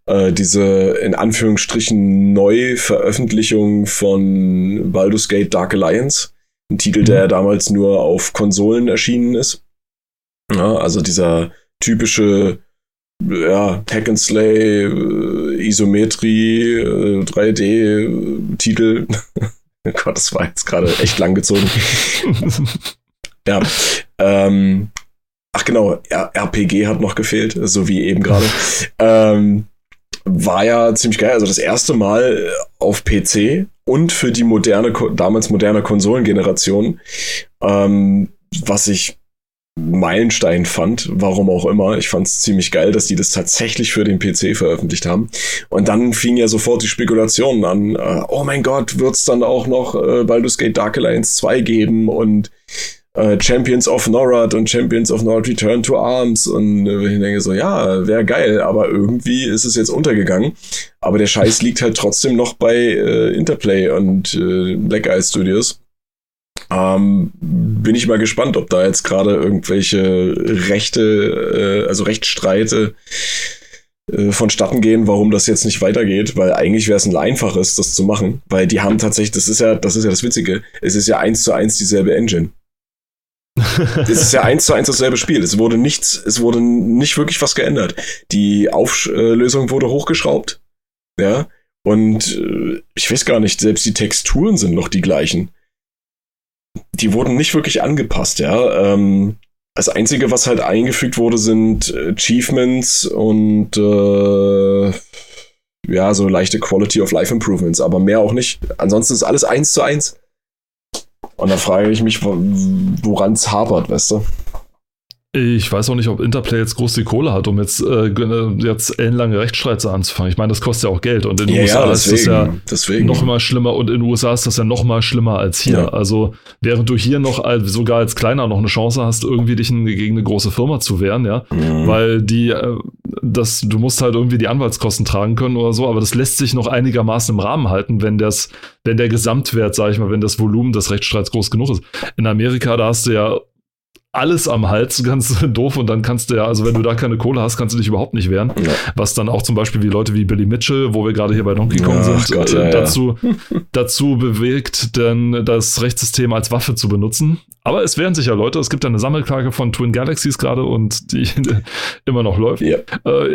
Äh, diese in Anführungsstrichen Neuveröffentlichung von Baldur's Gate Dark Alliance. Ein Titel, der Mhm. damals nur auf Konsolen erschienen ist. Ja, also dieser typische ja, Hack and Slay, äh, Isometrie, äh, 3D-Titel. [laughs] oh Gott, das war jetzt gerade echt lang gezogen. [laughs] ja. Ähm, ach genau, RPG hat noch gefehlt, so wie eben gerade. [laughs] ähm, war ja ziemlich geil. Also das erste Mal auf PC und für die moderne, damals moderne Konsolengeneration, ähm, was ich Meilenstein fand, warum auch immer. Ich fand es ziemlich geil, dass die das tatsächlich für den PC veröffentlicht haben. Und dann fing ja sofort die Spekulationen an. Äh, oh mein Gott, wird es dann auch noch äh, Baldur's Gate Dark Alliance 2 geben und äh, Champions of Norad und Champions of Norad Return to Arms. Und äh, ich denke so, ja, wäre geil, aber irgendwie ist es jetzt untergegangen. Aber der Scheiß liegt halt trotzdem noch bei äh, Interplay und äh, Black Eye Studios. Ähm, bin ich mal gespannt, ob da jetzt gerade irgendwelche Rechte, äh, also Rechtsstreite äh, vonstatten gehen, warum das jetzt nicht weitergeht, weil eigentlich wäre es ein einfaches, das zu machen, weil die haben tatsächlich, das ist ja, das ist ja das Witzige, es ist ja eins zu eins dieselbe Engine. Es ist ja eins zu eins dasselbe Spiel. Es wurde nichts, es wurde nicht wirklich was geändert. Die Auflösung wurde hochgeschraubt, ja, und äh, ich weiß gar nicht, selbst die Texturen sind noch die gleichen die wurden nicht wirklich angepasst, ja. Ähm, das Einzige, was halt eingefügt wurde, sind Achievements und äh, ja, so leichte Quality of Life Improvements, aber mehr auch nicht. Ansonsten ist alles eins zu eins. Und da frage ich mich, woran es hapert, weißt du? Ich weiß auch nicht, ob Interplay jetzt groß die Kohle hat, um jetzt, äh, jetzt ellenlange Rechtsstreite anzufangen. Ich meine, das kostet ja auch Geld und in den ja, USA ja, deswegen, ist das ja deswegen. noch mal schlimmer und in den USA ist das ja noch mal schlimmer als hier. Ja. Also während du hier noch als, sogar als Kleiner noch eine Chance hast, irgendwie dich gegen eine große Firma zu wehren, ja, mhm. weil die, äh, das, du musst halt irgendwie die Anwaltskosten tragen können oder so, aber das lässt sich noch einigermaßen im Rahmen halten, wenn das, wenn der Gesamtwert, sag ich mal, wenn das Volumen des Rechtsstreits groß genug ist. In Amerika, da hast du ja alles am Hals, [laughs] ganz doof. Und dann kannst du ja, also wenn du da keine Kohle hast, kannst du dich überhaupt nicht wehren. Ja. Was dann auch zum Beispiel wie Leute wie Billy Mitchell, wo wir gerade hier bei Donkey Kong ja, sind, Gott, ja, dazu, dazu bewegt, denn das Rechtssystem als Waffe zu benutzen. Aber es wehren sich ja Leute. Es gibt eine Sammelklage von Twin Galaxies gerade und die [laughs] immer noch läuft. Äh,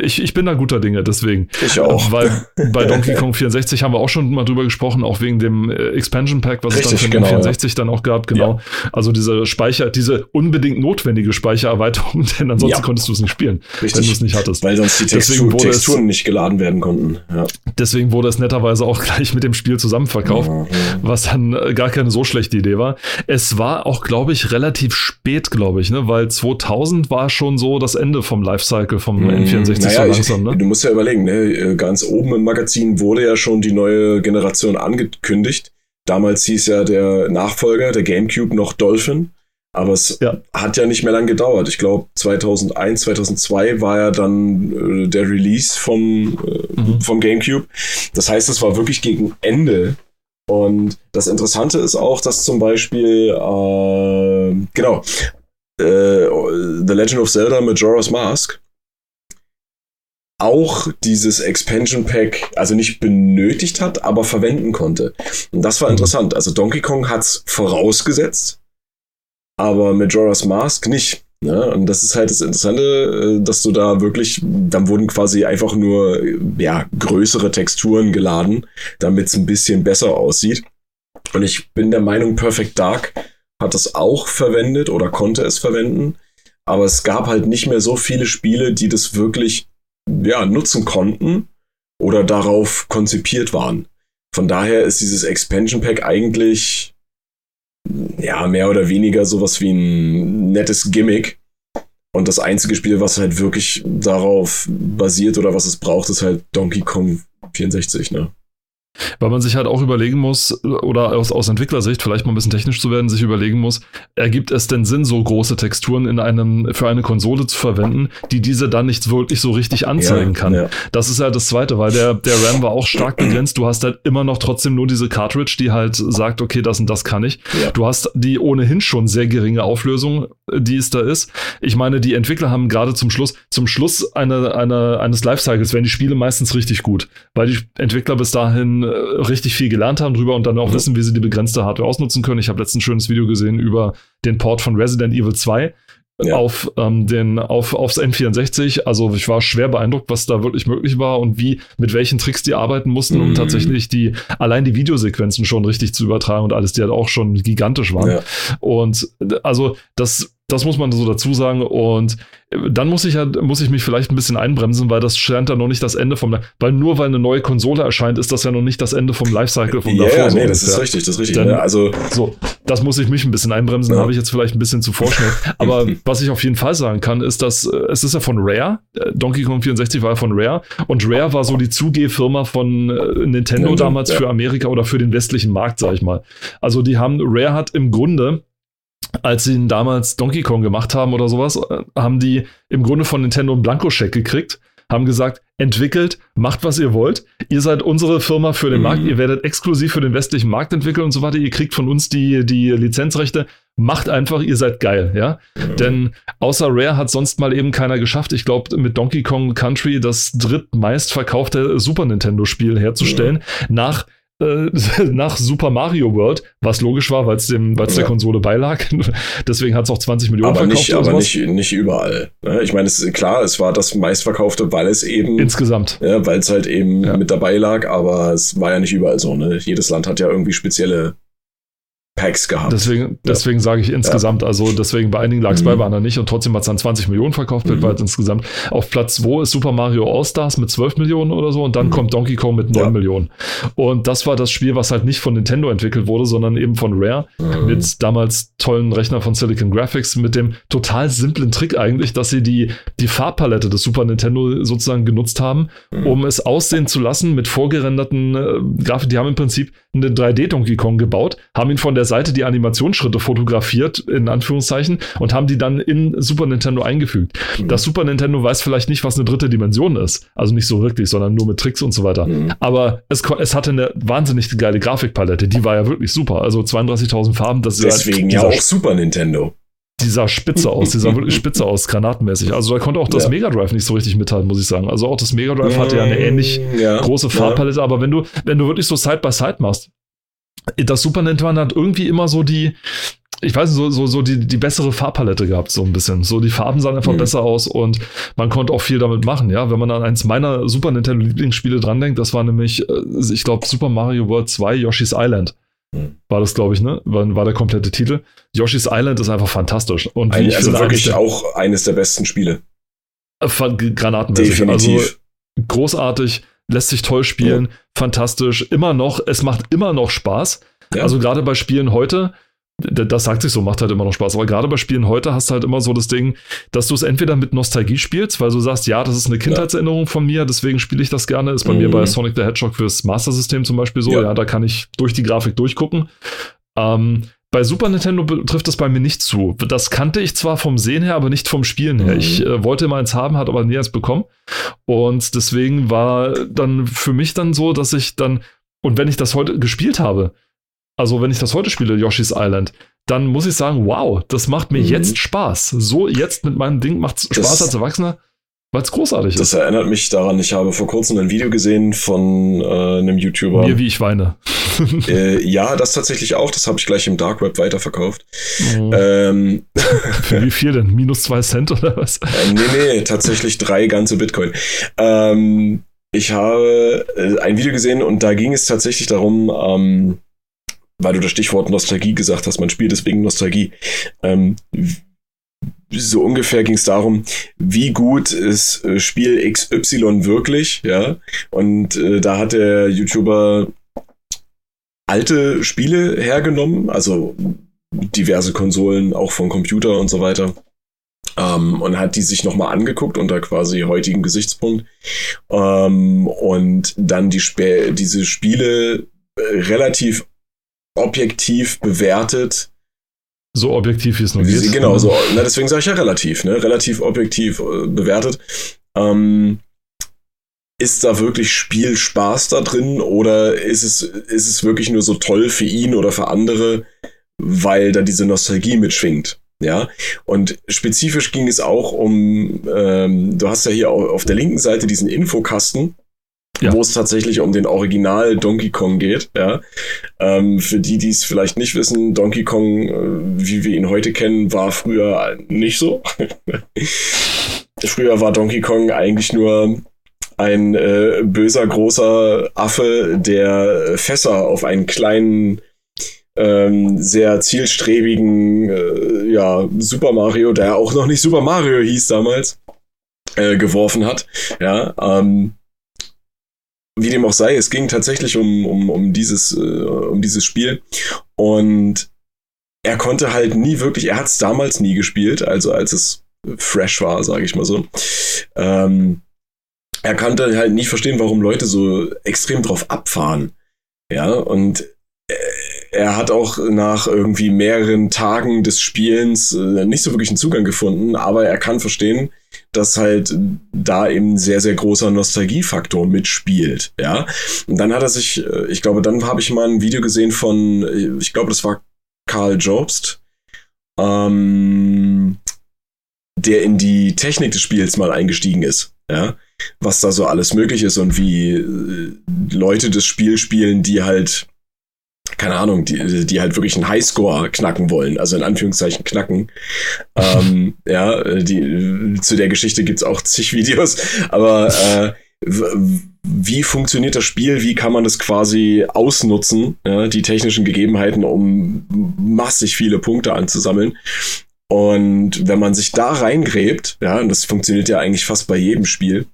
ich, ich bin da guter Dinge, deswegen. Ich auch. Weil [laughs] bei Donkey Kong 64 haben wir auch schon mal drüber gesprochen, auch wegen dem äh, Expansion Pack, was Richtig, es dann für genau, 64 dann auch gab. Genau. Also diese Speicher, diese unbedingt notwendige Speichererweiterung, [laughs] denn ansonsten konntest du es nicht spielen, Richtig. wenn du es nicht hattest. Weil sonst die Textur, Texturen es, nicht geladen werden konnten. Ja. Deswegen wurde es netterweise auch [laughs] gleich mit dem Spiel zusammenverkauft, mhm. was dann äh, gar keine so schlechte Idee war. Es war auch, glaube ich, relativ spät, glaube ich, ne? weil 2000 war schon so das Ende vom Lifecycle vom mhm. N64 naja, so langsam. Ich, ne? Du musst ja überlegen, ne? Äh, ganz oben im Magazin wurde ja schon die neue Generation angekündigt. Damals hieß ja der Nachfolger, der GameCube, noch Dolphin. Aber es ja. hat ja nicht mehr lang gedauert. Ich glaube, 2001, 2002 war ja dann äh, der Release vom, äh, mhm. vom GameCube. Das heißt, es war wirklich gegen Ende und das Interessante ist auch, dass zum Beispiel, äh, genau, äh, The Legend of Zelda Majora's Mask auch dieses Expansion Pack, also nicht benötigt hat, aber verwenden konnte. Und das war mhm. interessant. Also Donkey Kong hat es vorausgesetzt, aber Majora's Mask nicht. Ne? Und das ist halt das Interessante, äh, dass du da wirklich, dann wurden quasi einfach nur ja, größere Texturen geladen, damit es ein bisschen besser aussieht. Und ich bin der Meinung, Perfect Dark hat das auch verwendet oder konnte es verwenden. Aber es gab halt nicht mehr so viele Spiele, die das wirklich ja, nutzen konnten oder darauf konzipiert waren. Von daher ist dieses Expansion Pack eigentlich ja, mehr oder weniger sowas wie ein nettes Gimmick. Und das einzige Spiel, was halt wirklich darauf basiert oder was es braucht, ist halt Donkey Kong 64, ne? Weil man sich halt auch überlegen muss, oder aus, aus Entwicklersicht, vielleicht mal ein bisschen technisch zu werden, sich überlegen muss, ergibt es denn Sinn, so große Texturen in einem, für eine Konsole zu verwenden, die diese dann nicht wirklich so richtig anzeigen ja, kann? Ja. Das ist halt das Zweite, weil der, der RAM war auch stark begrenzt. Du hast halt immer noch trotzdem nur diese Cartridge, die halt sagt, okay, das und das kann ich. Ja. Du hast die ohnehin schon sehr geringe Auflösung, die es da ist. Ich meine, die Entwickler haben gerade zum Schluss, zum Schluss eine, eine, eines Lifecycles werden die Spiele meistens richtig gut, weil die Entwickler bis dahin äh, richtig viel gelernt haben drüber und dann auch mhm. wissen, wie sie die begrenzte Hardware ausnutzen können. Ich habe letztens ein schönes Video gesehen über den Port von Resident Evil 2. ja. auf ähm, den auf aufs N64. Also ich war schwer beeindruckt, was da wirklich möglich war und wie mit welchen Tricks die arbeiten mussten, um mhm. tatsächlich die allein die Videosequenzen schon richtig zu übertragen und alles, die halt auch schon gigantisch waren. Ja. Und also das das muss man so dazu sagen. Und dann muss ich halt, muss ich mich vielleicht ein bisschen einbremsen, weil das scheint dann noch nicht das Ende vom, weil nur weil eine neue Konsole erscheint, ist das ja noch nicht das Ende vom Lifecycle vom yeah, davor. Ja, nee, das ist richtig, das ist richtig. Denn, ne? Also so, das muss ich mich ein bisschen einbremsen. Ja. habe ich jetzt vielleicht ein bisschen zu vorschnell. [laughs] Aber was ich auf jeden Fall sagen kann, ist, dass äh, es ist ja von Rare. Äh, Donkey Kong 64 war ja von Rare und Rare war so die Zugehfirma von äh, Nintendo, Nintendo damals ja. für Amerika oder für den westlichen Markt, sag ich mal. Also die haben Rare hat im Grunde als sie damals Donkey Kong gemacht haben oder sowas, äh, haben die im Grunde von Nintendo einen Blankoscheck gekriegt, haben gesagt, entwickelt, macht was ihr wollt. Ihr seid unsere Firma für den mhm. Markt, ihr werdet exklusiv für den westlichen Markt entwickeln und so weiter. Ihr kriegt von uns die, die Lizenzrechte. Macht einfach, ihr seid geil, ja. Mhm. Denn außer Rare hat sonst mal eben keiner geschafft. Ich glaube, mit Donkey Kong Country das drittmeistverkaufte Super Nintendo-Spiel herzustellen. Mhm. Nach äh, [laughs] nach Super Mario World, was logisch war, weil es dem, weil's ja. der Konsole beilag. [laughs] Deswegen hat es auch 20 Millionen aber verkauft. Nicht, aber nicht, nicht überall. Ne? Ich meine, es ist klar, es war das meistverkaufte, weil es eben. Insgesamt. Ja, weil es halt eben ja. mit dabei lag, aber es war ja nicht überall so. Ne? Jedes Land hat ja irgendwie spezielle Packs gehabt. Deswegen, deswegen ja. sage ich insgesamt, ja. also deswegen bei einigen lag es mhm. bei, bei anderen nicht und trotzdem hat es dann 20 Millionen verkauft, mhm. weltweit insgesamt. Auf Platz 2 ist Super Mario All-Stars mit 12 Millionen oder so und dann mhm. kommt Donkey Kong mit 9 ja. Millionen. Und das war das Spiel, was halt nicht von Nintendo entwickelt wurde, sondern eben von Rare mhm. mit damals tollen Rechner von Silicon Graphics mit dem total simplen Trick eigentlich, dass sie die, die Farbpalette des Super Nintendo sozusagen genutzt haben, mhm. um es aussehen zu lassen mit vorgerenderten äh, Grafik. Die haben im Prinzip einen 3D Donkey Kong gebaut, haben ihn von der Seite die Animationsschritte fotografiert, in Anführungszeichen, und haben die dann in Super Nintendo eingefügt. Mhm. Das Super Nintendo weiß vielleicht nicht, was eine dritte Dimension ist. Also nicht so wirklich, sondern nur mit Tricks und so weiter. Mhm. Aber es, es hatte eine wahnsinnig geile Grafikpalette. Die war ja wirklich super. Also 32.000 Farben. Das Deswegen ist halt ja auch Super Nintendo die sah spitze aus, die sah [laughs] wirklich spitze aus, granatenmäßig. Also da konnte auch das ja. Mega Drive nicht so richtig mithalten, muss ich sagen. Also auch das Mega Drive hatte ja eine ähnlich ja. große Farbpalette, ja. aber wenn du, wenn du wirklich so Side by Side machst, das Super Nintendo hat irgendwie immer so die, ich weiß nicht, so, so, so die, die bessere Farbpalette gehabt, so ein bisschen. So die Farben sahen einfach mhm. besser aus und man konnte auch viel damit machen, ja. Wenn man an eins meiner Super Nintendo Lieblingsspiele dran denkt, das war nämlich, äh, ich glaube, Super Mario World 2 Yoshi's Island. Mhm. War das, glaube ich, ne? War, war, der komplette Titel. Yoshi's Island ist einfach fantastisch. Und Ein, also wirklich der, auch eines der besten Spiele. Äh, Granatenmäßig. Also großartig lässt sich toll spielen, ja. fantastisch, immer noch, es macht immer noch Spaß. Ja. Also gerade bei Spielen heute, das sagt sich so, macht halt immer noch Spaß. Aber gerade bei Spielen heute hast du halt immer so das Ding, dass du es entweder mit Nostalgie spielst, weil du sagst, ja, das ist eine Kindheitserinnerung von mir, deswegen spiele ich das gerne. Ist bei mhm. mir bei Sonic the Hedgehog fürs Master System zum Beispiel so. Ja. ja, da kann ich durch die Grafik durchgucken. Ähm, bei Super Nintendo trifft das bei mir nicht zu. Das kannte ich zwar vom Sehen her, aber nicht vom Spielen her. Mhm. Ich äh, wollte immer eins haben, hat aber nie eins bekommen. Und deswegen war dann für mich dann so, dass ich dann, und wenn ich das heute gespielt habe, also wenn ich das heute spiele, Yoshi's Island, dann muss ich sagen, wow, das macht mir mhm. jetzt Spaß. So jetzt mit meinem Ding macht es Spaß als Erwachsener. Weil es großartig das ist. Das erinnert mich daran, ich habe vor kurzem ein Video gesehen von äh, einem YouTuber. Mir, wie ich weine. [laughs] äh, ja, das tatsächlich auch. Das habe ich gleich im Dark Web weiterverkauft. Oh. Ähm, [laughs] Für wie viel denn? Minus zwei Cent oder was? Äh, nee, nee, tatsächlich drei ganze Bitcoin. Ähm, ich habe äh, ein Video gesehen und da ging es tatsächlich darum, ähm, weil du das Stichwort Nostalgie gesagt hast, man spielt deswegen Nostalgie. Ähm, so ungefähr ging es darum, wie gut ist äh, Spiel XY wirklich, ja. Und äh, da hat der YouTuber alte Spiele hergenommen, also diverse Konsolen, auch von Computer und so weiter. Ähm, und hat die sich nochmal angeguckt unter quasi heutigem Gesichtspunkt. Ähm, und dann die Sp diese Spiele äh, relativ objektiv bewertet so objektiv wie es nur geht. Genau, so, na, deswegen sage ich ja relativ, ne? Relativ objektiv äh, bewertet. Ähm, ist da wirklich Spielspaß da drin oder ist es, ist es wirklich nur so toll für ihn oder für andere, weil da diese Nostalgie mitschwingt? Ja, und spezifisch ging es auch um, ähm, du hast ja hier auf der linken Seite diesen Infokasten ja. wo es tatsächlich um den Original Donkey Kong geht. Ja. Ähm, für die, die es vielleicht nicht wissen, Donkey Kong, äh, wie wir ihn heute kennen, war früher nicht so. [laughs] früher war Donkey Kong eigentlich nur ein äh, böser großer Affe, der Fässer auf einen kleinen ähm, sehr zielstrebigen äh, ja, Super Mario, der auch noch nicht Super Mario hieß damals, äh, geworfen hat. Ja, ähm, wie dem auch sei, es ging tatsächlich um, um, um, dieses, äh, um dieses Spiel. Und er konnte halt nie wirklich, er hat es damals nie gespielt, also als es fresh war, sage ich mal so. Ähm, er konnte halt nie verstehen, warum Leute so extrem drauf abfahren. Ja, und er hat auch nach irgendwie mehreren Tagen des Spielens äh, nicht so wirklich einen Zugang gefunden, aber er kann verstehen, dass halt da eben sehr, sehr großer Nostalgiefaktor mitspielt, ja. Und dann hat er sich, äh, ich glaube, dann habe ich mal ein Video gesehen von, äh, ich glaube, das war Karl Jobst, ähm, der in die Technik des Spiels mal eingestiegen ist, ja. Was da so alles möglich ist und wie Leute das Spiel spielen, die halt keine Ahnung, die, die halt wirklich einen Highscore knacken wollen, also in Anführungszeichen knacken. ähm, [laughs] ja, die, zu der Geschichte gibt's auch zig Videos, aber äh, wie funktioniert das Spiel? Wie kann man das quasi ausnutzen, ja, die technischen Gegebenheiten, um massig viele Punkte anzusammeln? Und wenn man sich da reingräbt, ja, und das funktioniert ja eigentlich fast bei jedem Spiel,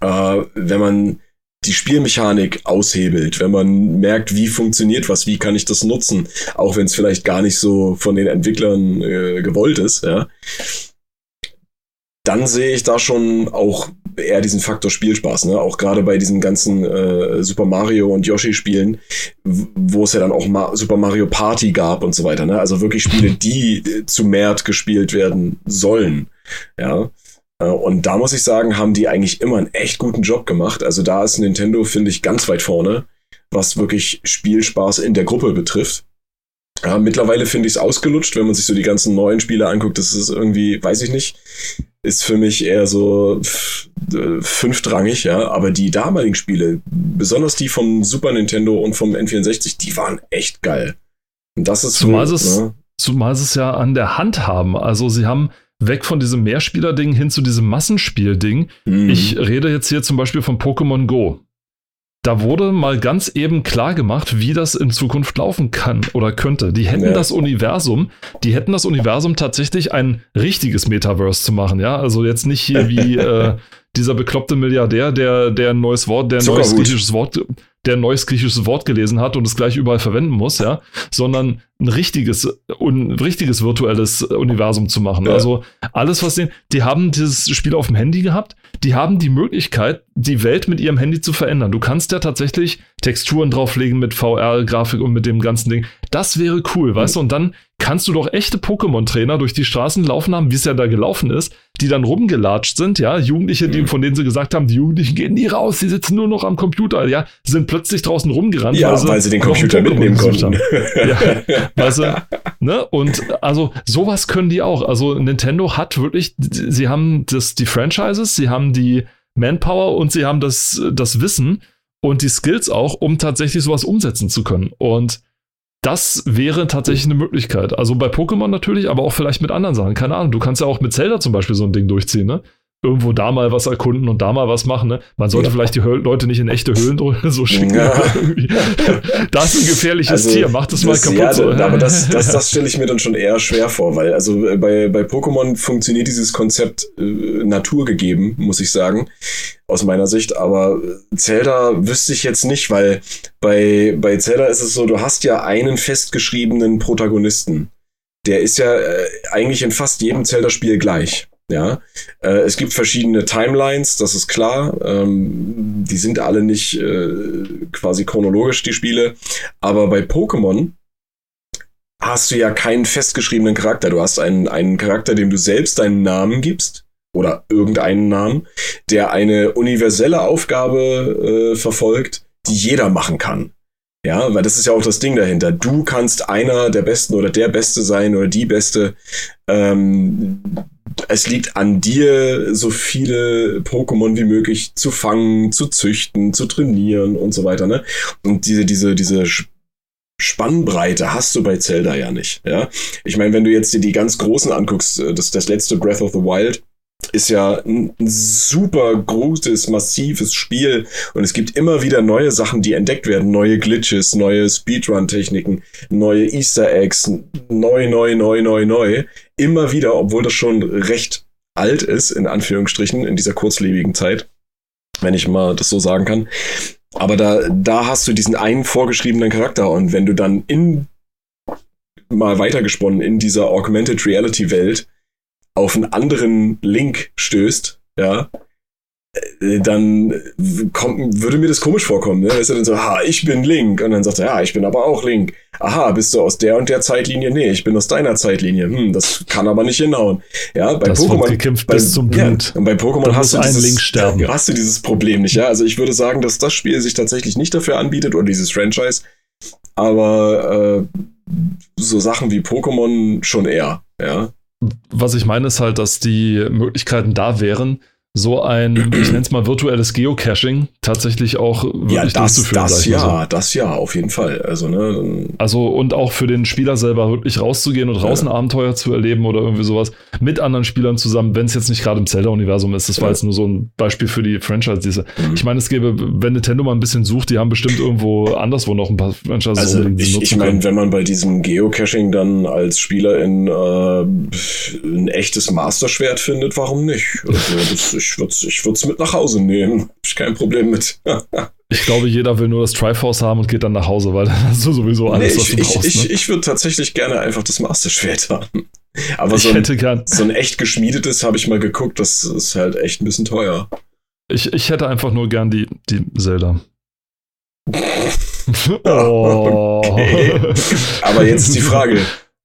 äh, wenn man die Spielmechanik aushebelt, wenn man merkt, wie funktioniert was, wie kann ich das nutzen, auch wenn es vielleicht gar nicht so von den Entwicklern äh, gewollt ist, ja, dann sehe ich da schon auch eher diesen Faktor Spielspaß, ne? Auch gerade bei diesen ganzen äh, Super Mario und Yoshi-Spielen, wo es ja dann auch Ma Super Mario Party gab und so weiter, ne? Also wirklich Spiele, die äh, zu Mert gespielt werden sollen. Ja. Äh, und da muss ich sagen, haben die eigentlich immer einen echt guten Job gemacht. Also da ist Nintendo, finde ich, ganz weit vorne, was wirklich Spielspaß in der Gruppe betrifft. Ja, mittlerweile finde ich es ausgelutscht, wenn man sich so die ganzen neuen Spiele anguckt. Das ist irgendwie, weiß ich nicht, ist für mich eher so äh, fünftrangig, ja. Aber die damaligen Spiele, besonders die vom Super Nintendo und vom N64, die waren echt geil. Und das ist zumal, für, es, ne? zumal es ja an der Hand haben. Also sie haben weg von diesem Mehrspieler-Ding hin zu diesem Massenspiel-Ding. Mhm. Ich rede jetzt hier zum Beispiel von Pokémon Go. Da wurde mal ganz eben klar gemacht, wie das in Zukunft laufen kann oder könnte. Die hätten ja. das Universum, die hätten das Universum tatsächlich ein richtiges Metaverse zu machen, ja. Also jetzt nicht hier wie [laughs] äh, dieser bekloppte Milliardär, der, der ein neues Wort, der ein neues griechisches Wort, der ein neues griechisches Wort gelesen hat und es gleich überall verwenden muss, ja, [laughs] sondern ein richtiges, ein richtiges virtuelles Universum zu machen. Ja. Also alles, was den, die haben dieses Spiel auf dem Handy gehabt, die haben die Möglichkeit, die Welt mit ihrem Handy zu verändern. Du kannst ja tatsächlich Texturen drauflegen mit VR-Grafik und mit dem ganzen Ding. Das wäre cool, weißt du? Und dann kannst du doch echte Pokémon-Trainer durch die Straßen laufen haben, wie es ja da gelaufen ist, die dann rumgelatscht sind, ja, Jugendliche, die, mhm. von denen sie gesagt haben, die Jugendlichen gehen nie raus, die sitzen nur noch am Computer, ja, sind plötzlich draußen rumgerannt. Ja, weil sie, weil sie den Computer mitnehmen konnten. ja, weißt du, [laughs] ne, und also sowas können die auch. Also Nintendo hat wirklich, sie haben das, die Franchises, sie haben die Manpower und sie haben das, das Wissen und die Skills auch, um tatsächlich sowas umsetzen zu können. Und das wäre tatsächlich eine Möglichkeit. Also bei Pokémon natürlich, aber auch vielleicht mit anderen Sachen. Keine Ahnung. Du kannst ja auch mit Zelda zum Beispiel so ein Ding durchziehen, ne? Irgendwo da mal was erkunden und da mal was machen, ne? Man sollte ja. vielleicht die Höl Leute nicht in echte Höhlen [laughs] so schicken. Ja. [laughs] das ist ein gefährliches also, Tier, macht es mal kaputt. Ja, so. aber das, [laughs] das, das stelle ich mir dann schon eher schwer vor, weil also äh, bei, bei Pokémon funktioniert dieses Konzept äh, naturgegeben, muss ich sagen aus meiner Sicht. Aber Zelda wüsste ich jetzt nicht, weil bei, bei Zelda ist es so, du hast ja einen festgeschriebenen Protagonisten. Der ist ja äh, eigentlich in fast jedem Zelda-Spiel gleich. Ja, äh, es gibt verschiedene Timelines, das ist klar. Ähm, die sind alle nicht äh, quasi chronologisch, die Spiele. Aber bei Pokémon hast du ja keinen festgeschriebenen Charakter. Du hast einen, einen Charakter, dem du selbst deinen Namen gibst oder irgendeinen Namen, der eine universelle Aufgabe äh, verfolgt, die jeder machen kann. Ja, weil das ist ja auch das Ding dahinter. Du kannst einer der Besten oder der Beste sein oder die Beste. Ähm, es liegt an dir, so viele Pokémon wie möglich zu fangen, zu züchten, zu trainieren und so weiter, ne? Und diese, diese, diese Spannbreite hast du bei Zelda ja nicht, ja? Ich meine, wenn du jetzt dir die ganz großen anguckst, äh, das, das letzte Breath of the Wild, ist ja ein super großes, massives Spiel und es gibt immer wieder neue Sachen, die entdeckt werden, neue Glitches, neue Speedrun-Techniken, neue Easter Eggs, neu, neu, neu, neu, neu. Immer wieder, obwohl das schon recht alt ist, in Anführungsstrichen, in dieser kurzlebigen Zeit, wenn ich mal das so sagen kann. Aber da, da hast du diesen einen vorgeschriebenen Charakter und wenn du dann in mal weitergesponnen in dieser Augmented Reality Welt auf einen anderen Link stößt, ja, äh, dann kommt, würde mir das komisch vorkommen, ne? Weißt du dann so, aha, ich bin Link. Und dann sagt er, ja, ich bin aber auch Link. Aha, bist du aus der und der Zeitlinie? Nee, ich bin aus deiner Zeitlinie. Hm, das kann aber nicht hinhauen. Ja, bei das Pokémon. gekämpft bei, bis zum Blut. Ja, und bei Pokémon hast du, dieses, sterben. [laughs] hast du dieses Problem nicht, ja. Also ich würde sagen, dass das Spiel sich tatsächlich nicht dafür anbietet oder dieses Franchise. Aber äh, so Sachen wie Pokémon schon eher, ja was ich meine, ist halt, dass die Möglichkeiten da wären, so ein, ich nenne es mal virtuelles Geocaching tatsächlich auch wirklich ja, das, durchzuführen. Das ja, so. das ja, auf jeden Fall. Also, ne, also und auch für den Spieler selber wirklich rauszugehen und draußen ja. Abenteuer zu erleben oder irgendwie sowas mit anderen Spielern zusammen, wenn es jetzt nicht gerade im Zelda-Universum ist. Das ja. war jetzt nur so ein Beispiel für die Franchise. Diese. Mhm. Ich meine, es gäbe, wenn Nintendo mal ein bisschen sucht, die haben bestimmt irgendwo anderswo noch ein paar Franchises also ich, ich meine, wenn man bei diesem Geocaching dann als Spieler in äh, ein echtes Master-Schwert findet, warum nicht? Also, das, ich würde ich es mit nach Hause nehmen. Hab ich kein Problem mit. [laughs] ich glaube, jeder will nur das Triforce haben und geht dann nach Hause, weil dann hast du sowieso alles, nee, ich, was du brauchst. Ich, ne? ich, ich würde tatsächlich gerne einfach das Master-Schwert haben. Aber ich so, ein, so ein echt geschmiedetes habe ich mal geguckt, das ist halt echt ein bisschen teuer. Ich, ich hätte einfach nur gern die, die Zelda. [laughs] oh. Okay. Aber jetzt ist die [laughs] Frage,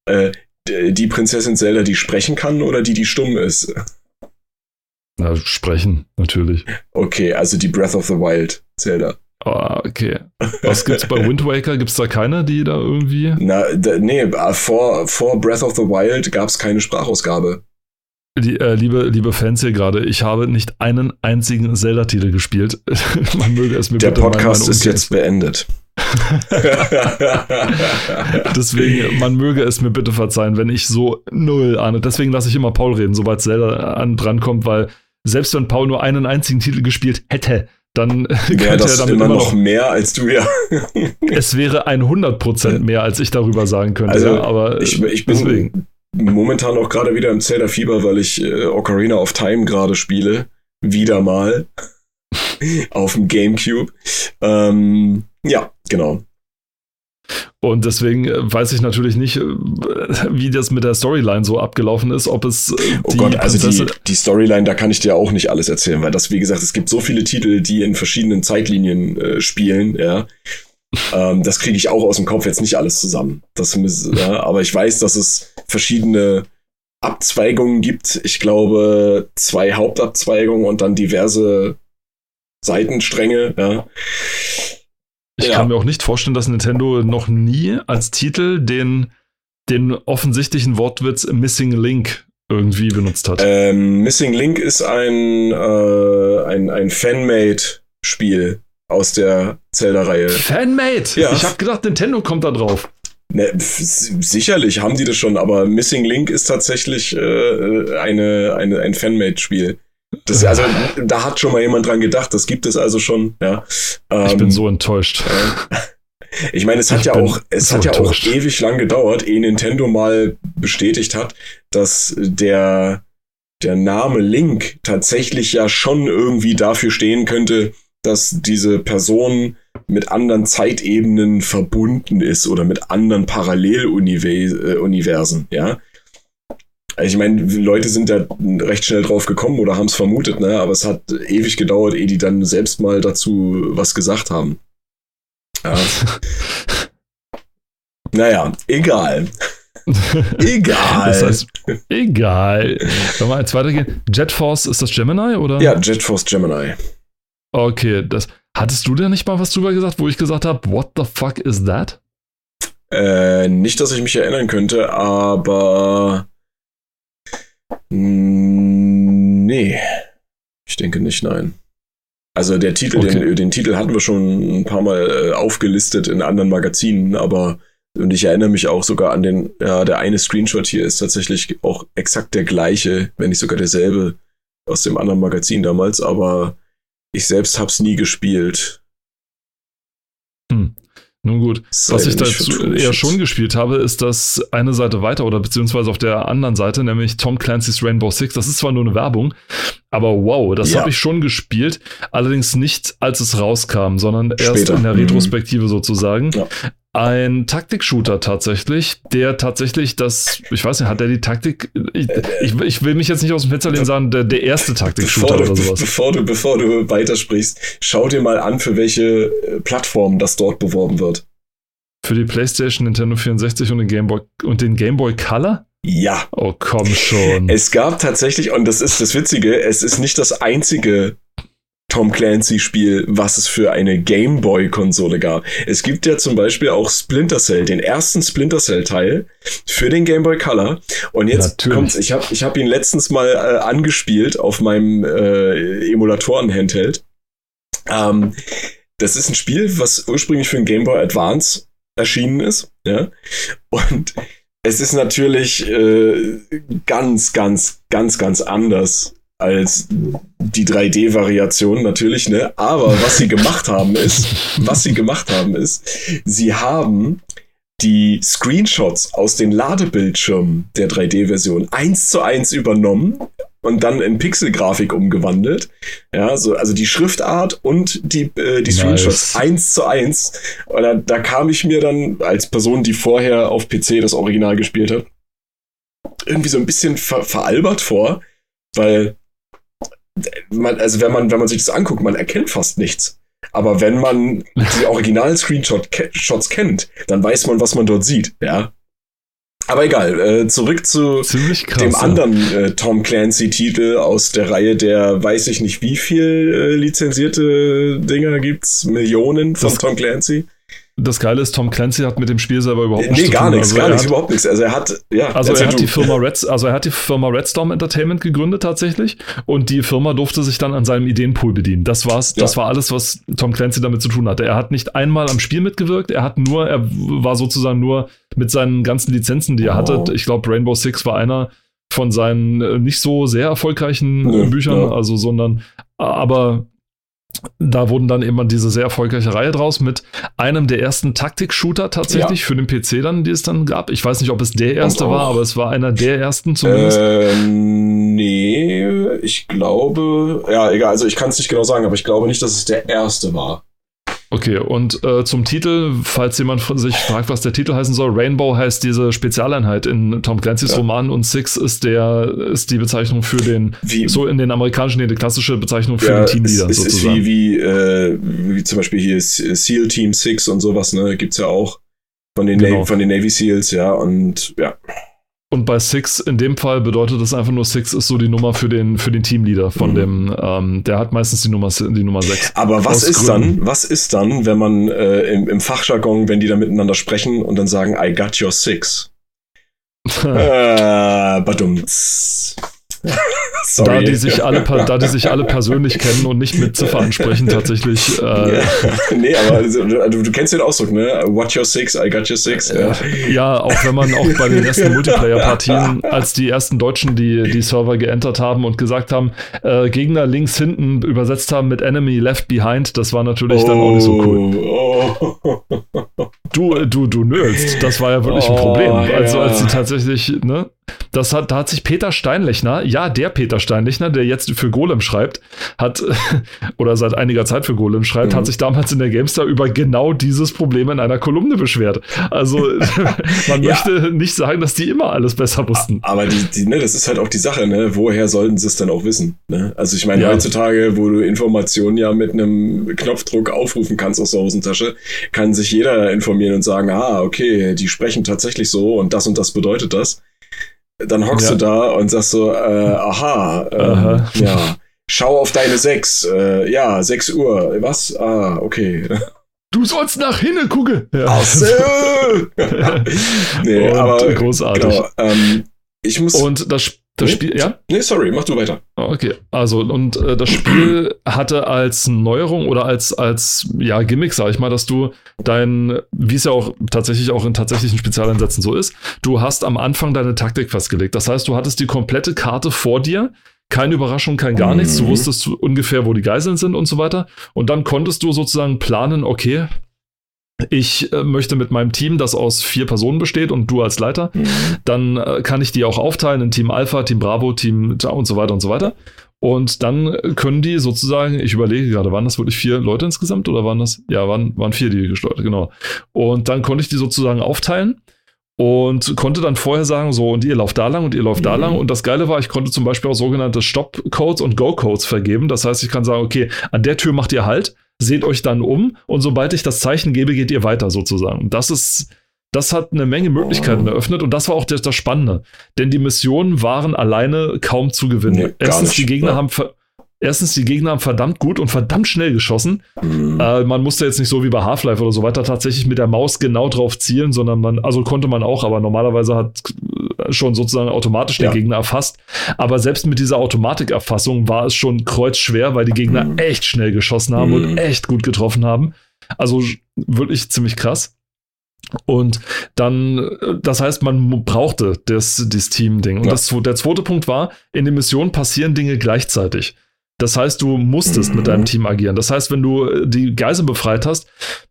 äh, die Prinzessin Zelda, die sprechen kann oder die, die stumm ist? Na, sprechen, natürlich. Okay, also die Breath of the Wild Zelda. Ah, okay. Was gibt's bei Wind Waker? Gibt's da keine, die da irgendwie? Na, nee, vor, vor Breath of the Wild gab's keine Sprachausgabe. Die, äh, liebe, liebe Fans hier gerade, ich habe nicht einen einzigen Zelda-Titel gespielt. [laughs] Man möge es mir Der bitte Podcast ist jetzt beendet. [laughs] Deswegen, man möge es mir bitte verzeihen, wenn ich so null ahne. Deswegen lasse ich immer Paul reden, sobald Zelda an dran kommt, weil selbst wenn Paul nur einen einzigen Titel gespielt hätte, dann [laughs] wäre das er damit immer noch mehr als du ja. [laughs] es wäre 100% mehr, als ich darüber sagen könnte. Also, ja, aber ich, ich bin deswegen. momentan auch gerade wieder im Zelda Fieber, weil ich äh, Ocarina of Time gerade spiele. Wieder mal. [laughs] auf dem Gamecube. Ähm, ja, genau. Und deswegen äh, weiß ich natürlich nicht, äh, wie das mit der Storyline so abgelaufen ist, ob es. Äh, oh Gott, also die, die, Storyline, da kann ich dir auch nicht alles erzählen, weil das, wie gesagt, es gibt so viele Titel, die in verschiedenen Zeitlinien äh, spielen, ja. ähm, das kriege ich auch aus dem Kopf jetzt nicht alles zusammen. Das, ja, aber ich weiß, dass es verschiedene Abzweigungen gibt. Ich glaube, zwei Hauptabzweigungen und dann diverse Seitenstränge, ja. Ich ja. kann mir auch nicht vorstellen, dass Nintendo noch nie als Titel den, den offensichtlichen Wortwitz Missing Link irgendwie benutzt hat. Ähm, Missing Link ist ein, äh, ein, ein Fanmade-Spiel aus der Zelda-Reihe. Fanmade? Ja. Ich habe gedacht, Nintendo kommt da drauf. Ne, sicherlich haben die das schon, aber Missing Link ist tatsächlich äh, eine, eine, ein Fanmade-Spiel. Das, also, da hat schon mal jemand dran gedacht, das gibt es also schon, ja. Ähm, ich bin ähm, so enttäuscht. ich meine, es hat ich ja auch, es so hat ja auch ewig lang gedauert, ehe Nintendo mal bestätigt hat, dass der, der Name Link tatsächlich ja schon irgendwie dafür stehen könnte, dass diese Person mit anderen Zeitebenen verbunden ist oder mit anderen Paralleluniversen, ja. Also ich meine, Leute sind da recht schnell drauf gekommen oder haben es vermutet, ne? aber es hat ewig gedauert, ehe die dann selbst mal dazu was gesagt haben. Ja. [laughs] naja, egal. [laughs] egal. Das heißt, egal. [laughs] Wenn wir jetzt weitergehen. Jet Force, ist das Gemini oder? Ja, Jet Force Gemini. Okay, das. Hattest du da nicht mal was drüber gesagt, wo ich gesagt habe, what the fuck is that? Äh, nicht, dass ich mich erinnern könnte, aber nee. Ich denke nicht, nein. Also der Titel, Okay. den, den Titel hatten wir schon ein paar Mal äh, aufgelistet in anderen Magazinen, aber und ich erinnere mich auch sogar an den, ja, der eine Screenshot hier ist tatsächlich auch exakt der gleiche, wenn nicht sogar derselbe aus dem anderen Magazin damals, aber ich selbst hab's nie gespielt. Nun gut. Sei Was ich vertruen, eher schon gespielt habe, ist das eine Seite weiter oder beziehungsweise auf der anderen Seite, nämlich Tom Clancy's Rainbow Six. Das ist zwar nur eine Werbung, aber wow, das Ja. habe ich schon gespielt. Allerdings nicht, als es rauskam, sondern erst Später. in der Mhm. Retrospektive sozusagen. Ja. Ein Taktik-Shooter tatsächlich, der tatsächlich das, ich weiß nicht, hat der die Taktik, ich, ich, ich will mich jetzt nicht aus dem Fenster lehnen sagen, der, der erste Taktik-Shooter oder sowas. bevor, du, bevor du weitersprichst, schau dir mal an, für welche äh, Plattform das dort beworben wird. Für die PlayStation, Nintendo 64 und den Game Boy, und den Game Boy Color? Ja, Oh, komm schon. Es gab tatsächlich, und das ist das Witzige, es ist nicht das einzige Tom Clancy-Spiel, was es für eine Game Boy-Konsole gab. Es gibt ja zum Beispiel auch Splinter Cell, den ersten Splinter Cell-Teil für den Game Boy Color. Und jetzt Natürlich. kommt's, ich habe ich hab ihn letztens mal äh, angespielt auf meinem äh, Emulatoren-Handheld. Ähm, das ist ein Spiel, was ursprünglich für den Game Boy Advance erschienen ist. Ja? Und es ist natürlich äh, ganz, ganz, ganz, ganz anders als die 3D-Variation natürlich, ne? Aber was sie gemacht haben ist, was sie gemacht haben ist, sie haben die Screenshots aus den Ladebildschirmen der 3D-Version eins zu eins übernommen und dann in Pixelgrafik umgewandelt. Ja, so, also die Schriftart und die, äh, die Nice. Screenshots eins zu eins. Und da, da kam ich mir dann als Person, die vorher auf PC das Original gespielt hat, irgendwie so ein bisschen ver veralbert vor, weil man, also wenn man, wenn man sich das anguckt, man erkennt fast nichts. Aber wenn man die [laughs] originalen Screenshots kennt, dann weiß man, was man dort sieht, ja. Aber egal, äh, zurück zu krass. dem anderen äh, Tom Clancy-Titel aus der Reihe der weiß ich nicht wie viel äh, lizenzierte Dinger gibt's, Millionen von Das- Tom Clancy. Das Geile ist, Tom Clancy hat mit dem Spiel selber überhaupt nichts nee, zu gar tun. nichts, Also gar nichts, überhaupt nichts. Also er hat, ja, Also er hat die Firma Red, also er hat die Firma Redstorm Entertainment gegründet tatsächlich und die Firma durfte sich dann an seinem Ideenpool bedienen. Das war's, das Ja. war alles, was Tom Clancy damit zu tun hatte. Er hat nicht einmal am Spiel mitgewirkt, er hat nur, er war sozusagen nur mit seinen ganzen Lizenzen, die er Oh. hatte. Ich glaube, Rainbow Six war einer von seinen äh, nicht so sehr erfolgreichen Nö, Büchern, ja. also sondern aber da wurden dann eben diese sehr erfolgreiche Reihe draus mit einem der ersten Taktik-Shooter tatsächlich für den PC dann, die es dann gab. Ich weiß nicht, ob es der erste war, aber es war einer der ersten zumindest. Ähm, nee, ich glaube, ja, egal, also ich kann es nicht genau sagen, aber ich glaube nicht, dass es der erste war. Okay, und äh, zum Titel, falls jemand von sich fragt, was der Titel heißen soll, Rainbow heißt diese Spezialeinheit in Tom Clancy's Ja. Roman und Six ist der ist die Bezeichnung für den Wie, so in den amerikanischen die klassische Bezeichnung für ja, den es, Teamleader es ist sozusagen. wie, wie, äh, wie zum Beispiel hier SEAL Team 6 und sowas, ne, gibt's ja auch von den, Genau. Navy, von den Navy SEALs, ja, und ja. Und bei Six in dem Fall bedeutet das einfach nur Six ist so die Nummer für den für den Teamleader von Mhm. dem ähm, der hat meistens die Nummer die Nummer 6. Aber was ist Gründen. dann, was ist dann, wenn man äh, im, im Fachjargon, wenn die da miteinander sprechen und dann sagen, I got your six? [laughs] äh, badumts. Da die sich alle da die sich alle persönlich kennen und nicht mit Ziffer ansprechen tatsächlich äh, Ja. [laughs] nee, aber also, du, du kennst den Ausdruck, ne? What your six, I got your six. Ja. Ja, auch wenn man auch bei den ersten Multiplayer-Partien, als die ersten Deutschen die, die Server geentert haben und gesagt haben, äh, Gegner links hinten übersetzt haben mit Enemy left behind, das war natürlich dann auch nicht so cool. Oh, [laughs] Du, du, du nölst, das war ja wirklich ein Oh, Problem. Also ja. als sie tatsächlich, ne, das hat, da hat sich Peter Steinlechner, ja, der Peter Steinlechner, der jetzt für Golem schreibt, hat, [laughs] oder seit einiger Zeit für Golem schreibt, Mhm. hat sich damals in der GameStar über genau dieses Problem in einer Kolumne beschwert. Also [laughs] man Ja. möchte nicht sagen, dass die immer alles besser wussten. Aber die, die, ne, das ist halt auch die Sache, ne? Woher sollten sie es dann auch wissen? Ne? Also ich meine, Ja. heutzutage, wo du Informationen ja mit einem Knopfdruck aufrufen kannst aus der Hosentasche, kann sich jeder informieren und sagen, ah, okay, die sprechen tatsächlich so und das und das bedeutet das. Dann hockst Ja. du da und sagst so, äh, aha, ähm, Aha. ja, schau auf deine sechs, äh, ja, sechs Uhr, was? Ah, okay. [laughs] Du sollst nach hinne gucken. Ja. Ach so. [laughs] nee, Und aber großartig. genau, ähm, ich muss Und das Das nee? Spiel, ja? Nee, sorry, mach du weiter. Okay, also und äh, das Spiel [clears throat] hatte als Neuerung oder als, als ja, Gimmick, sag ich mal, dass du dein, wie es ja auch tatsächlich auch in tatsächlichen Spezialeinsätzen so ist, du hast am Anfang deine Taktik festgelegt. Das heißt, du hattest die komplette Karte vor dir, keine Überraschung, kein gar nichts. Du Mhm. wusstest ungefähr, wo die Geiseln sind und so weiter. Und dann konntest du sozusagen planen, okay, ich äh, möchte mit meinem Team, das aus vier Personen besteht und du als Leiter, dann äh, kann ich die auch aufteilen in Team Alpha, Team Bravo, Team und so weiter und so weiter. Und dann äh, können die sozusagen, ich überlege gerade, waren das wirklich vier Leute insgesamt oder waren das? Ja, waren, waren vier, die gesteuert, genau. Und dann konnte ich die sozusagen aufteilen und konnte dann vorher sagen, so, und ihr lauft da lang und ihr lauft da Mhm. lang. Und das Geile war, ich konnte zum Beispiel auch sogenannte Stop-Codes und Go-Codes vergeben. Das heißt, ich kann sagen, okay, an der Tür macht ihr Halt, seht euch dann um und sobald ich das Zeichen gebe, geht ihr weiter sozusagen. Das ist, das hat eine Menge Möglichkeiten Oh. eröffnet und das war auch das, das Spannende. Denn die Missionen waren alleine kaum zu gewinnen. Nee, Erstens, nicht, die Gegner ja. haben Erstens, die Gegner haben verdammt gut und verdammt schnell geschossen. Mhm. Äh, man musste jetzt nicht so wie bei Half-Life oder so weiter tatsächlich mit der Maus genau drauf zielen, sondern man, also konnte man auch, aber normalerweise hat schon sozusagen automatisch den Ja. Gegner erfasst. Aber selbst mit dieser Automatikerfassung war es schon kreuzschwer, weil die Gegner Mhm. echt schnell geschossen haben Mhm. und echt gut getroffen haben. Also wirklich ziemlich krass. Und dann, das heißt, man brauchte das, das Team-Ding. Und Ja. das, der zweite Punkt war, in den Missionen passieren Dinge gleichzeitig. Das heißt, du musstest Mhm. mit deinem Team agieren. Das heißt, wenn du äh, die Geiseln befreit hast,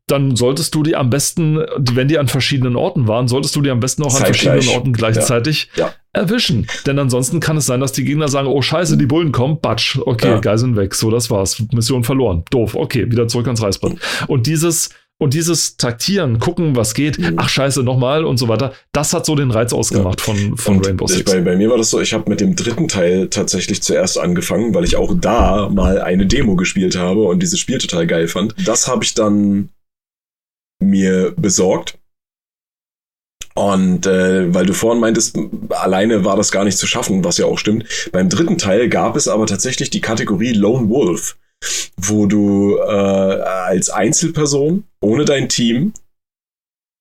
dann solltest du die am besten, wenn die an verschiedenen Orten waren, solltest du die am besten auch an Zeitgleich. verschiedenen Orten gleichzeitig Ja. erwischen. Denn ansonsten kann es sein, dass die Gegner sagen, oh scheiße, die Bullen kommen, batsch, okay, Ja. Geiseln weg, so das war's, Mission verloren, doof, okay, wieder zurück ans Reißbrett. Und dieses und dieses Taktieren, gucken, was geht, Mhm. ach scheiße, nochmal und so weiter, das hat so den Reiz ausgemacht von, von Und Rainbow Six. bei, bei mir war das so, ich habe mit dem dritten Teil tatsächlich zuerst angefangen, weil ich auch da mal eine Demo gespielt habe und dieses Spiel total geil fand. Das habe ich dann mir besorgt. Und äh, weil du vorhin meintest, alleine war das gar nicht zu schaffen, was ja auch stimmt. Beim dritten Teil gab es aber tatsächlich die Kategorie Lone Wolf, wo du äh, als Einzelperson ohne dein Team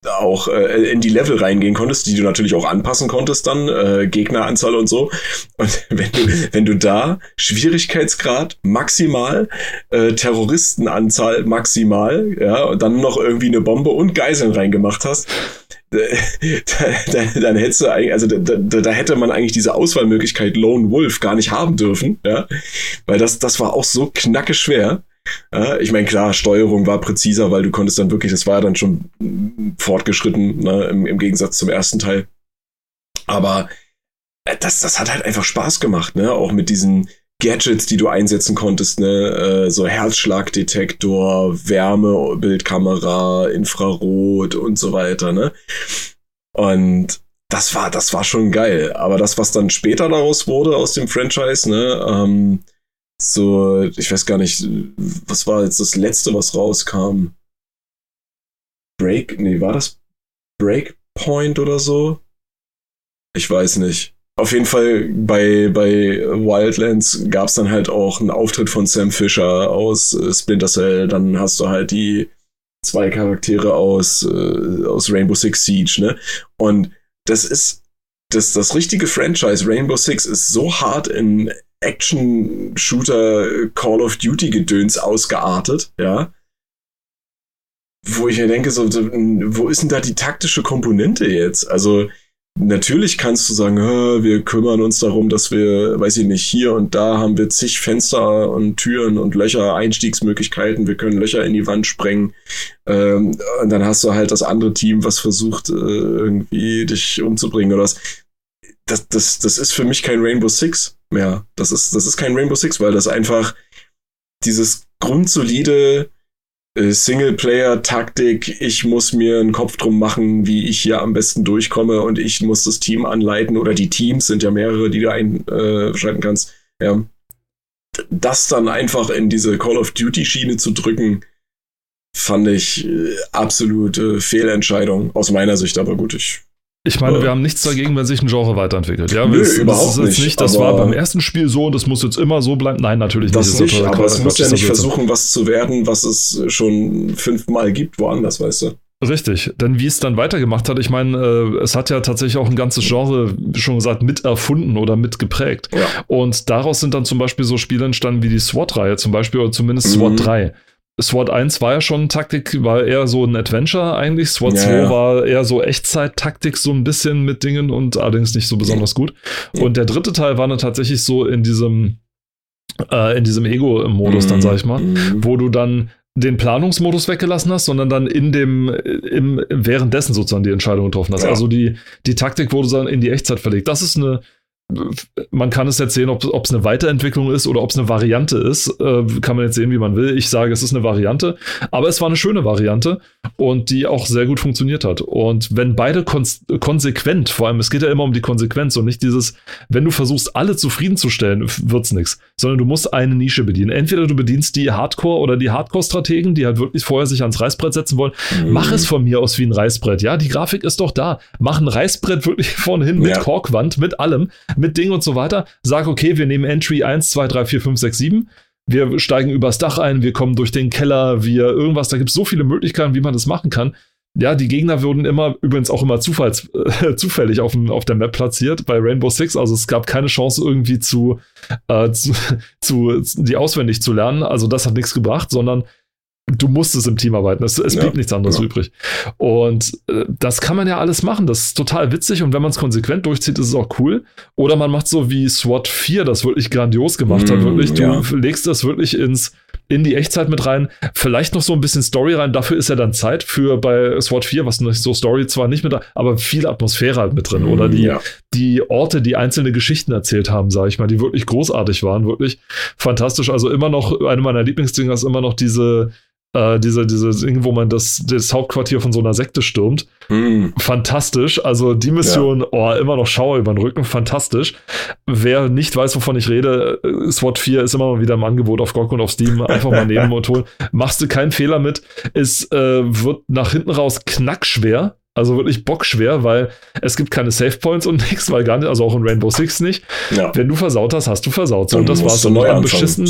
auch äh, in die Level reingehen konntest, die du natürlich auch anpassen konntest dann, äh, Gegneranzahl und so. Und [laughs] wenn du, wenn du da Schwierigkeitsgrad maximal, äh, Terroristenanzahl maximal, ja, und dann noch irgendwie eine Bombe und Geiseln reingemacht hast, äh, [laughs] da, da, dann hättest du eigentlich, also da, da, da hätte man eigentlich diese Auswahlmöglichkeit Lone Wolf gar nicht haben dürfen, ja, weil das, das war auch so knacke schwer. Ja, ich meine, klar, Steuerung war präziser, weil du konntest dann wirklich, das war ja dann schon fortgeschritten, ne, im, im Gegensatz zum ersten Teil. Aber äh, das, das hat halt einfach Spaß gemacht, ne? Auch mit diesen Gadgets, die du einsetzen konntest, ne? Äh, so Herzschlagdetektor, Wärmebildkamera, Infrarot und so weiter, ne? Und das war, das war schon geil. Aber das, was dann später daraus wurde aus dem Franchise, ne, ähm, so, ich weiß gar nicht, was war jetzt das letzte, was rauskam? Break, nee, war das Breakpoint oder so? Ich weiß nicht. Auf jeden Fall bei, bei Wildlands gab es dann halt auch einen Auftritt von Sam Fisher aus äh, Splinter Cell. Dann hast du halt die zwei Charaktere aus, äh, aus Rainbow Six Siege, ne? Und das ist das, das richtige Franchise Rainbow Six ist so hart in Action-Shooter Call of Duty Gedöns ausgeartet, ja. Wo ich mir denke, so, wo ist denn da die taktische Komponente jetzt? Also, natürlich kannst du sagen, "Hä, wir kümmern uns darum, dass wir, weiß ich nicht, hier und da haben wir zig Fenster und Türen und Löcher, Einstiegsmöglichkeiten, wir können Löcher in die Wand sprengen. Ähm, und dann hast du halt das andere Team, was versucht, äh, irgendwie dich umzubringen oder was. Das, das, das ist für mich kein Rainbow Six mehr. Das ist, das ist kein Rainbow Six, weil das einfach dieses grundsolide äh, Singleplayer-Taktik, ich muss mir einen Kopf drum machen, wie ich hier am besten durchkomme und ich muss das Team anleiten oder die Teams sind ja mehrere, die du einschalten kannst. Ja. Das dann einfach in diese Call of Duty-Schiene zu drücken, fand ich äh, absolute Fehlentscheidung aus meiner Sicht, aber gut, ich Ich meine, Äh. wir haben nichts dagegen, wenn sich ein Genre weiterentwickelt. Ja, Nö, das, das überhaupt ist jetzt nicht, nicht. Das war beim ersten Spiel so und das muss jetzt immer so bleiben. Nein, natürlich Das nicht. nicht, aber es muss ja nicht versuchen, was zu werden, was es schon fünfmal gibt, woanders, weißt du? Richtig, denn wie es dann weitergemacht hat, ich meine, äh, es hat ja tatsächlich auch ein ganzes Genre, schon gesagt, mit erfunden oder mit geprägt. Ja. Und daraus sind dann zum Beispiel so Spiele entstanden wie die SWAT-Reihe zum Beispiel, oder zumindest SWAT mhm. 3. SWAT 1 war ja schon Taktik, war eher so ein Adventure eigentlich. SWAT ja, 2 ja. war eher so Echtzeit-Taktik, so ein bisschen mit Dingen und allerdings nicht so besonders gut. Und der dritte Teil war dann tatsächlich so in diesem, äh, in diesem Ego-Modus, dann sag ich mal, mhm. wo du dann den Planungsmodus weggelassen hast, sondern dann in dem, im, währenddessen sozusagen die Entscheidung getroffen hast. Ja. Also die, die Taktik wurde dann in die Echtzeit verlegt. Das ist eine, man kann es jetzt sehen, ob es eine Weiterentwicklung ist oder ob es eine Variante ist. Äh, kann man jetzt sehen, wie man will. Ich sage, es ist eine Variante. Aber es war eine schöne Variante und die auch sehr gut funktioniert hat. Und wenn beide konsequent, vor allem, es geht ja immer um die Konsequenz und nicht dieses, wenn du versuchst, alle zufriedenzustellen, wird es nichts. Sondern du musst eine Nische bedienen. Entweder du bedienst die Hardcore- oder die Hardcore-Strategen, die halt wirklich vorher sich ans Reißbrett setzen wollen. Mhm. Mach es von mir aus wie ein Reißbrett. Ja, die Grafik ist doch da. Mach ein Reißbrett wirklich vorne hin mit ja. Korkwand, mit allem mit Ding und so weiter. Sag, okay, wir nehmen Entry 1, 2, 3, 4, 5, 6, 7. Wir steigen übers Dach ein, wir kommen durch den Keller, wir irgendwas. Da gibt es so viele Möglichkeiten, wie man das machen kann. Ja, die Gegner wurden immer, übrigens auch immer zufalls, äh, [laughs] zufällig auf, auf der Map platziert bei Rainbow Six. Also es gab keine Chance irgendwie zu, äh, zu, [laughs] zu, die auswendig zu lernen. Also das hat nichts gebracht, sondern du musstest im Team arbeiten. Es, es blieb ja, nichts anderes ja. übrig. Und äh, das kann man ja alles machen. Das ist total witzig. Und wenn man es konsequent durchzieht, ist es auch cool. Oder man macht so wie SWAT 4, das wirklich grandios gemacht mm, hat. Wirklich, du ja. legst das wirklich ins in die Echtzeit mit rein. Vielleicht noch so ein bisschen Story rein. Dafür ist ja dann Zeit für bei SWAT 4, was nicht so Story zwar nicht mit, aber viel Atmosphäre halt mit drin. Oder die, ja. die Orte, die einzelne Geschichten erzählt haben, sage ich mal, die wirklich großartig waren, wirklich fantastisch. Also immer noch, eine meiner Lieblingsdinger ist immer noch diese, äh, diese, diese Ding, wo man das, das Hauptquartier von so einer Sekte stürmt. Mm. Fantastisch. Also die Mission, ja. oh, immer noch Schauer über den Rücken. Fantastisch. Wer nicht weiß, wovon ich rede, äh, SWAT 4 ist immer mal wieder im Angebot auf GOG und auf Steam. Einfach mal nehmen und holen. [laughs] Machst du keinen Fehler mit. Es äh, wird nach hinten raus knackschwer. Also wirklich bockschwer, weil es gibt keine Save Points und [laughs] nichts, weil gar nicht, also auch in Rainbow Six nicht. Ja. Wenn du versaut hast, hast du versaut. So, und das war's. Und am beschissen.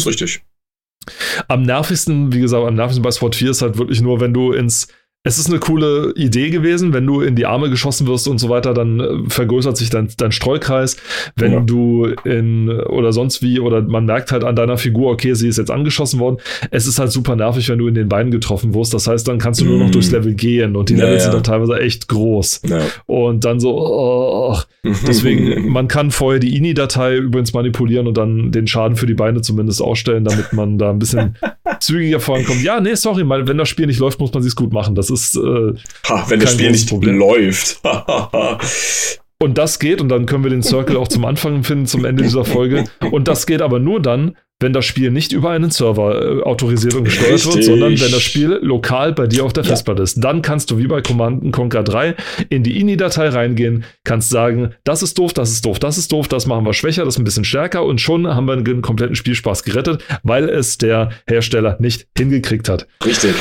Am nervigsten, wie gesagt, am nervigsten bei Sport 4 ist halt wirklich nur, wenn du ins es ist eine coole Idee gewesen, wenn du in die Arme geschossen wirst und so weiter, dann äh, vergrößert sich dein, dein Streukreis. Wenn ja. du in oder sonst wie, oder man merkt halt an deiner Figur, okay, sie ist jetzt angeschossen worden. Es ist halt super nervig, wenn du in den Beinen getroffen wirst. Das heißt, dann kannst du nur noch mm. durchs Level gehen und die Levels ja, sind dann teilweise echt groß. Und dann so, oh, [laughs] deswegen, man kann vorher die INI-Datei übrigens manipulieren und dann den Schaden für die Beine zumindest ausstellen, damit man da ein bisschen [laughs] zügiger vorankommt. Ja, nee, sorry, wenn das Spiel nicht läuft, muss man sich gut machen. Das ist. Äh, ha, wenn das Spiel nicht Problem. läuft. [laughs] und das geht, und dann können wir den Circle auch zum Anfang finden, zum Ende dieser Folge. Und das geht aber nur dann, wenn das Spiel nicht über einen Server äh, autorisiert und gesteuert Richtig. wird, sondern wenn das Spiel lokal bei dir auf der Festplatte ja. ist. Dann kannst du wie bei Command Conquer 3 in die INI-Datei reingehen, kannst sagen, das ist doof, das ist doof, das ist doof, das machen wir schwächer, das ist ein bisschen stärker und schon haben wir den kompletten Spielspaß gerettet, weil es der Hersteller nicht hingekriegt hat. Richtig.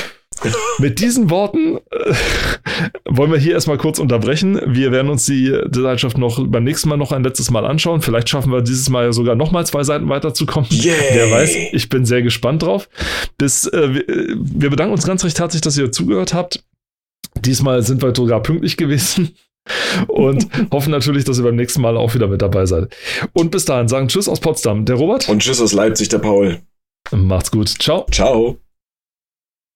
Mit diesen Worten äh, wollen wir hier erstmal kurz unterbrechen. Wir werden uns die Seitschaft noch beim nächsten Mal noch ein letztes Mal anschauen. Vielleicht schaffen wir dieses Mal ja sogar noch mal zwei Seiten weiterzukommen. Yay. Wer weiß, ich bin sehr gespannt drauf. Bis, äh, wir bedanken uns ganz recht herzlich, dass ihr zugehört habt. Diesmal sind wir sogar pünktlich gewesen [laughs] und hoffen natürlich, dass ihr beim nächsten Mal auch wieder mit dabei seid. Und bis dahin sagen Tschüss aus Potsdam, der Robert. Und Tschüss aus Leipzig, der Paul. Macht's gut. Ciao. Ciao.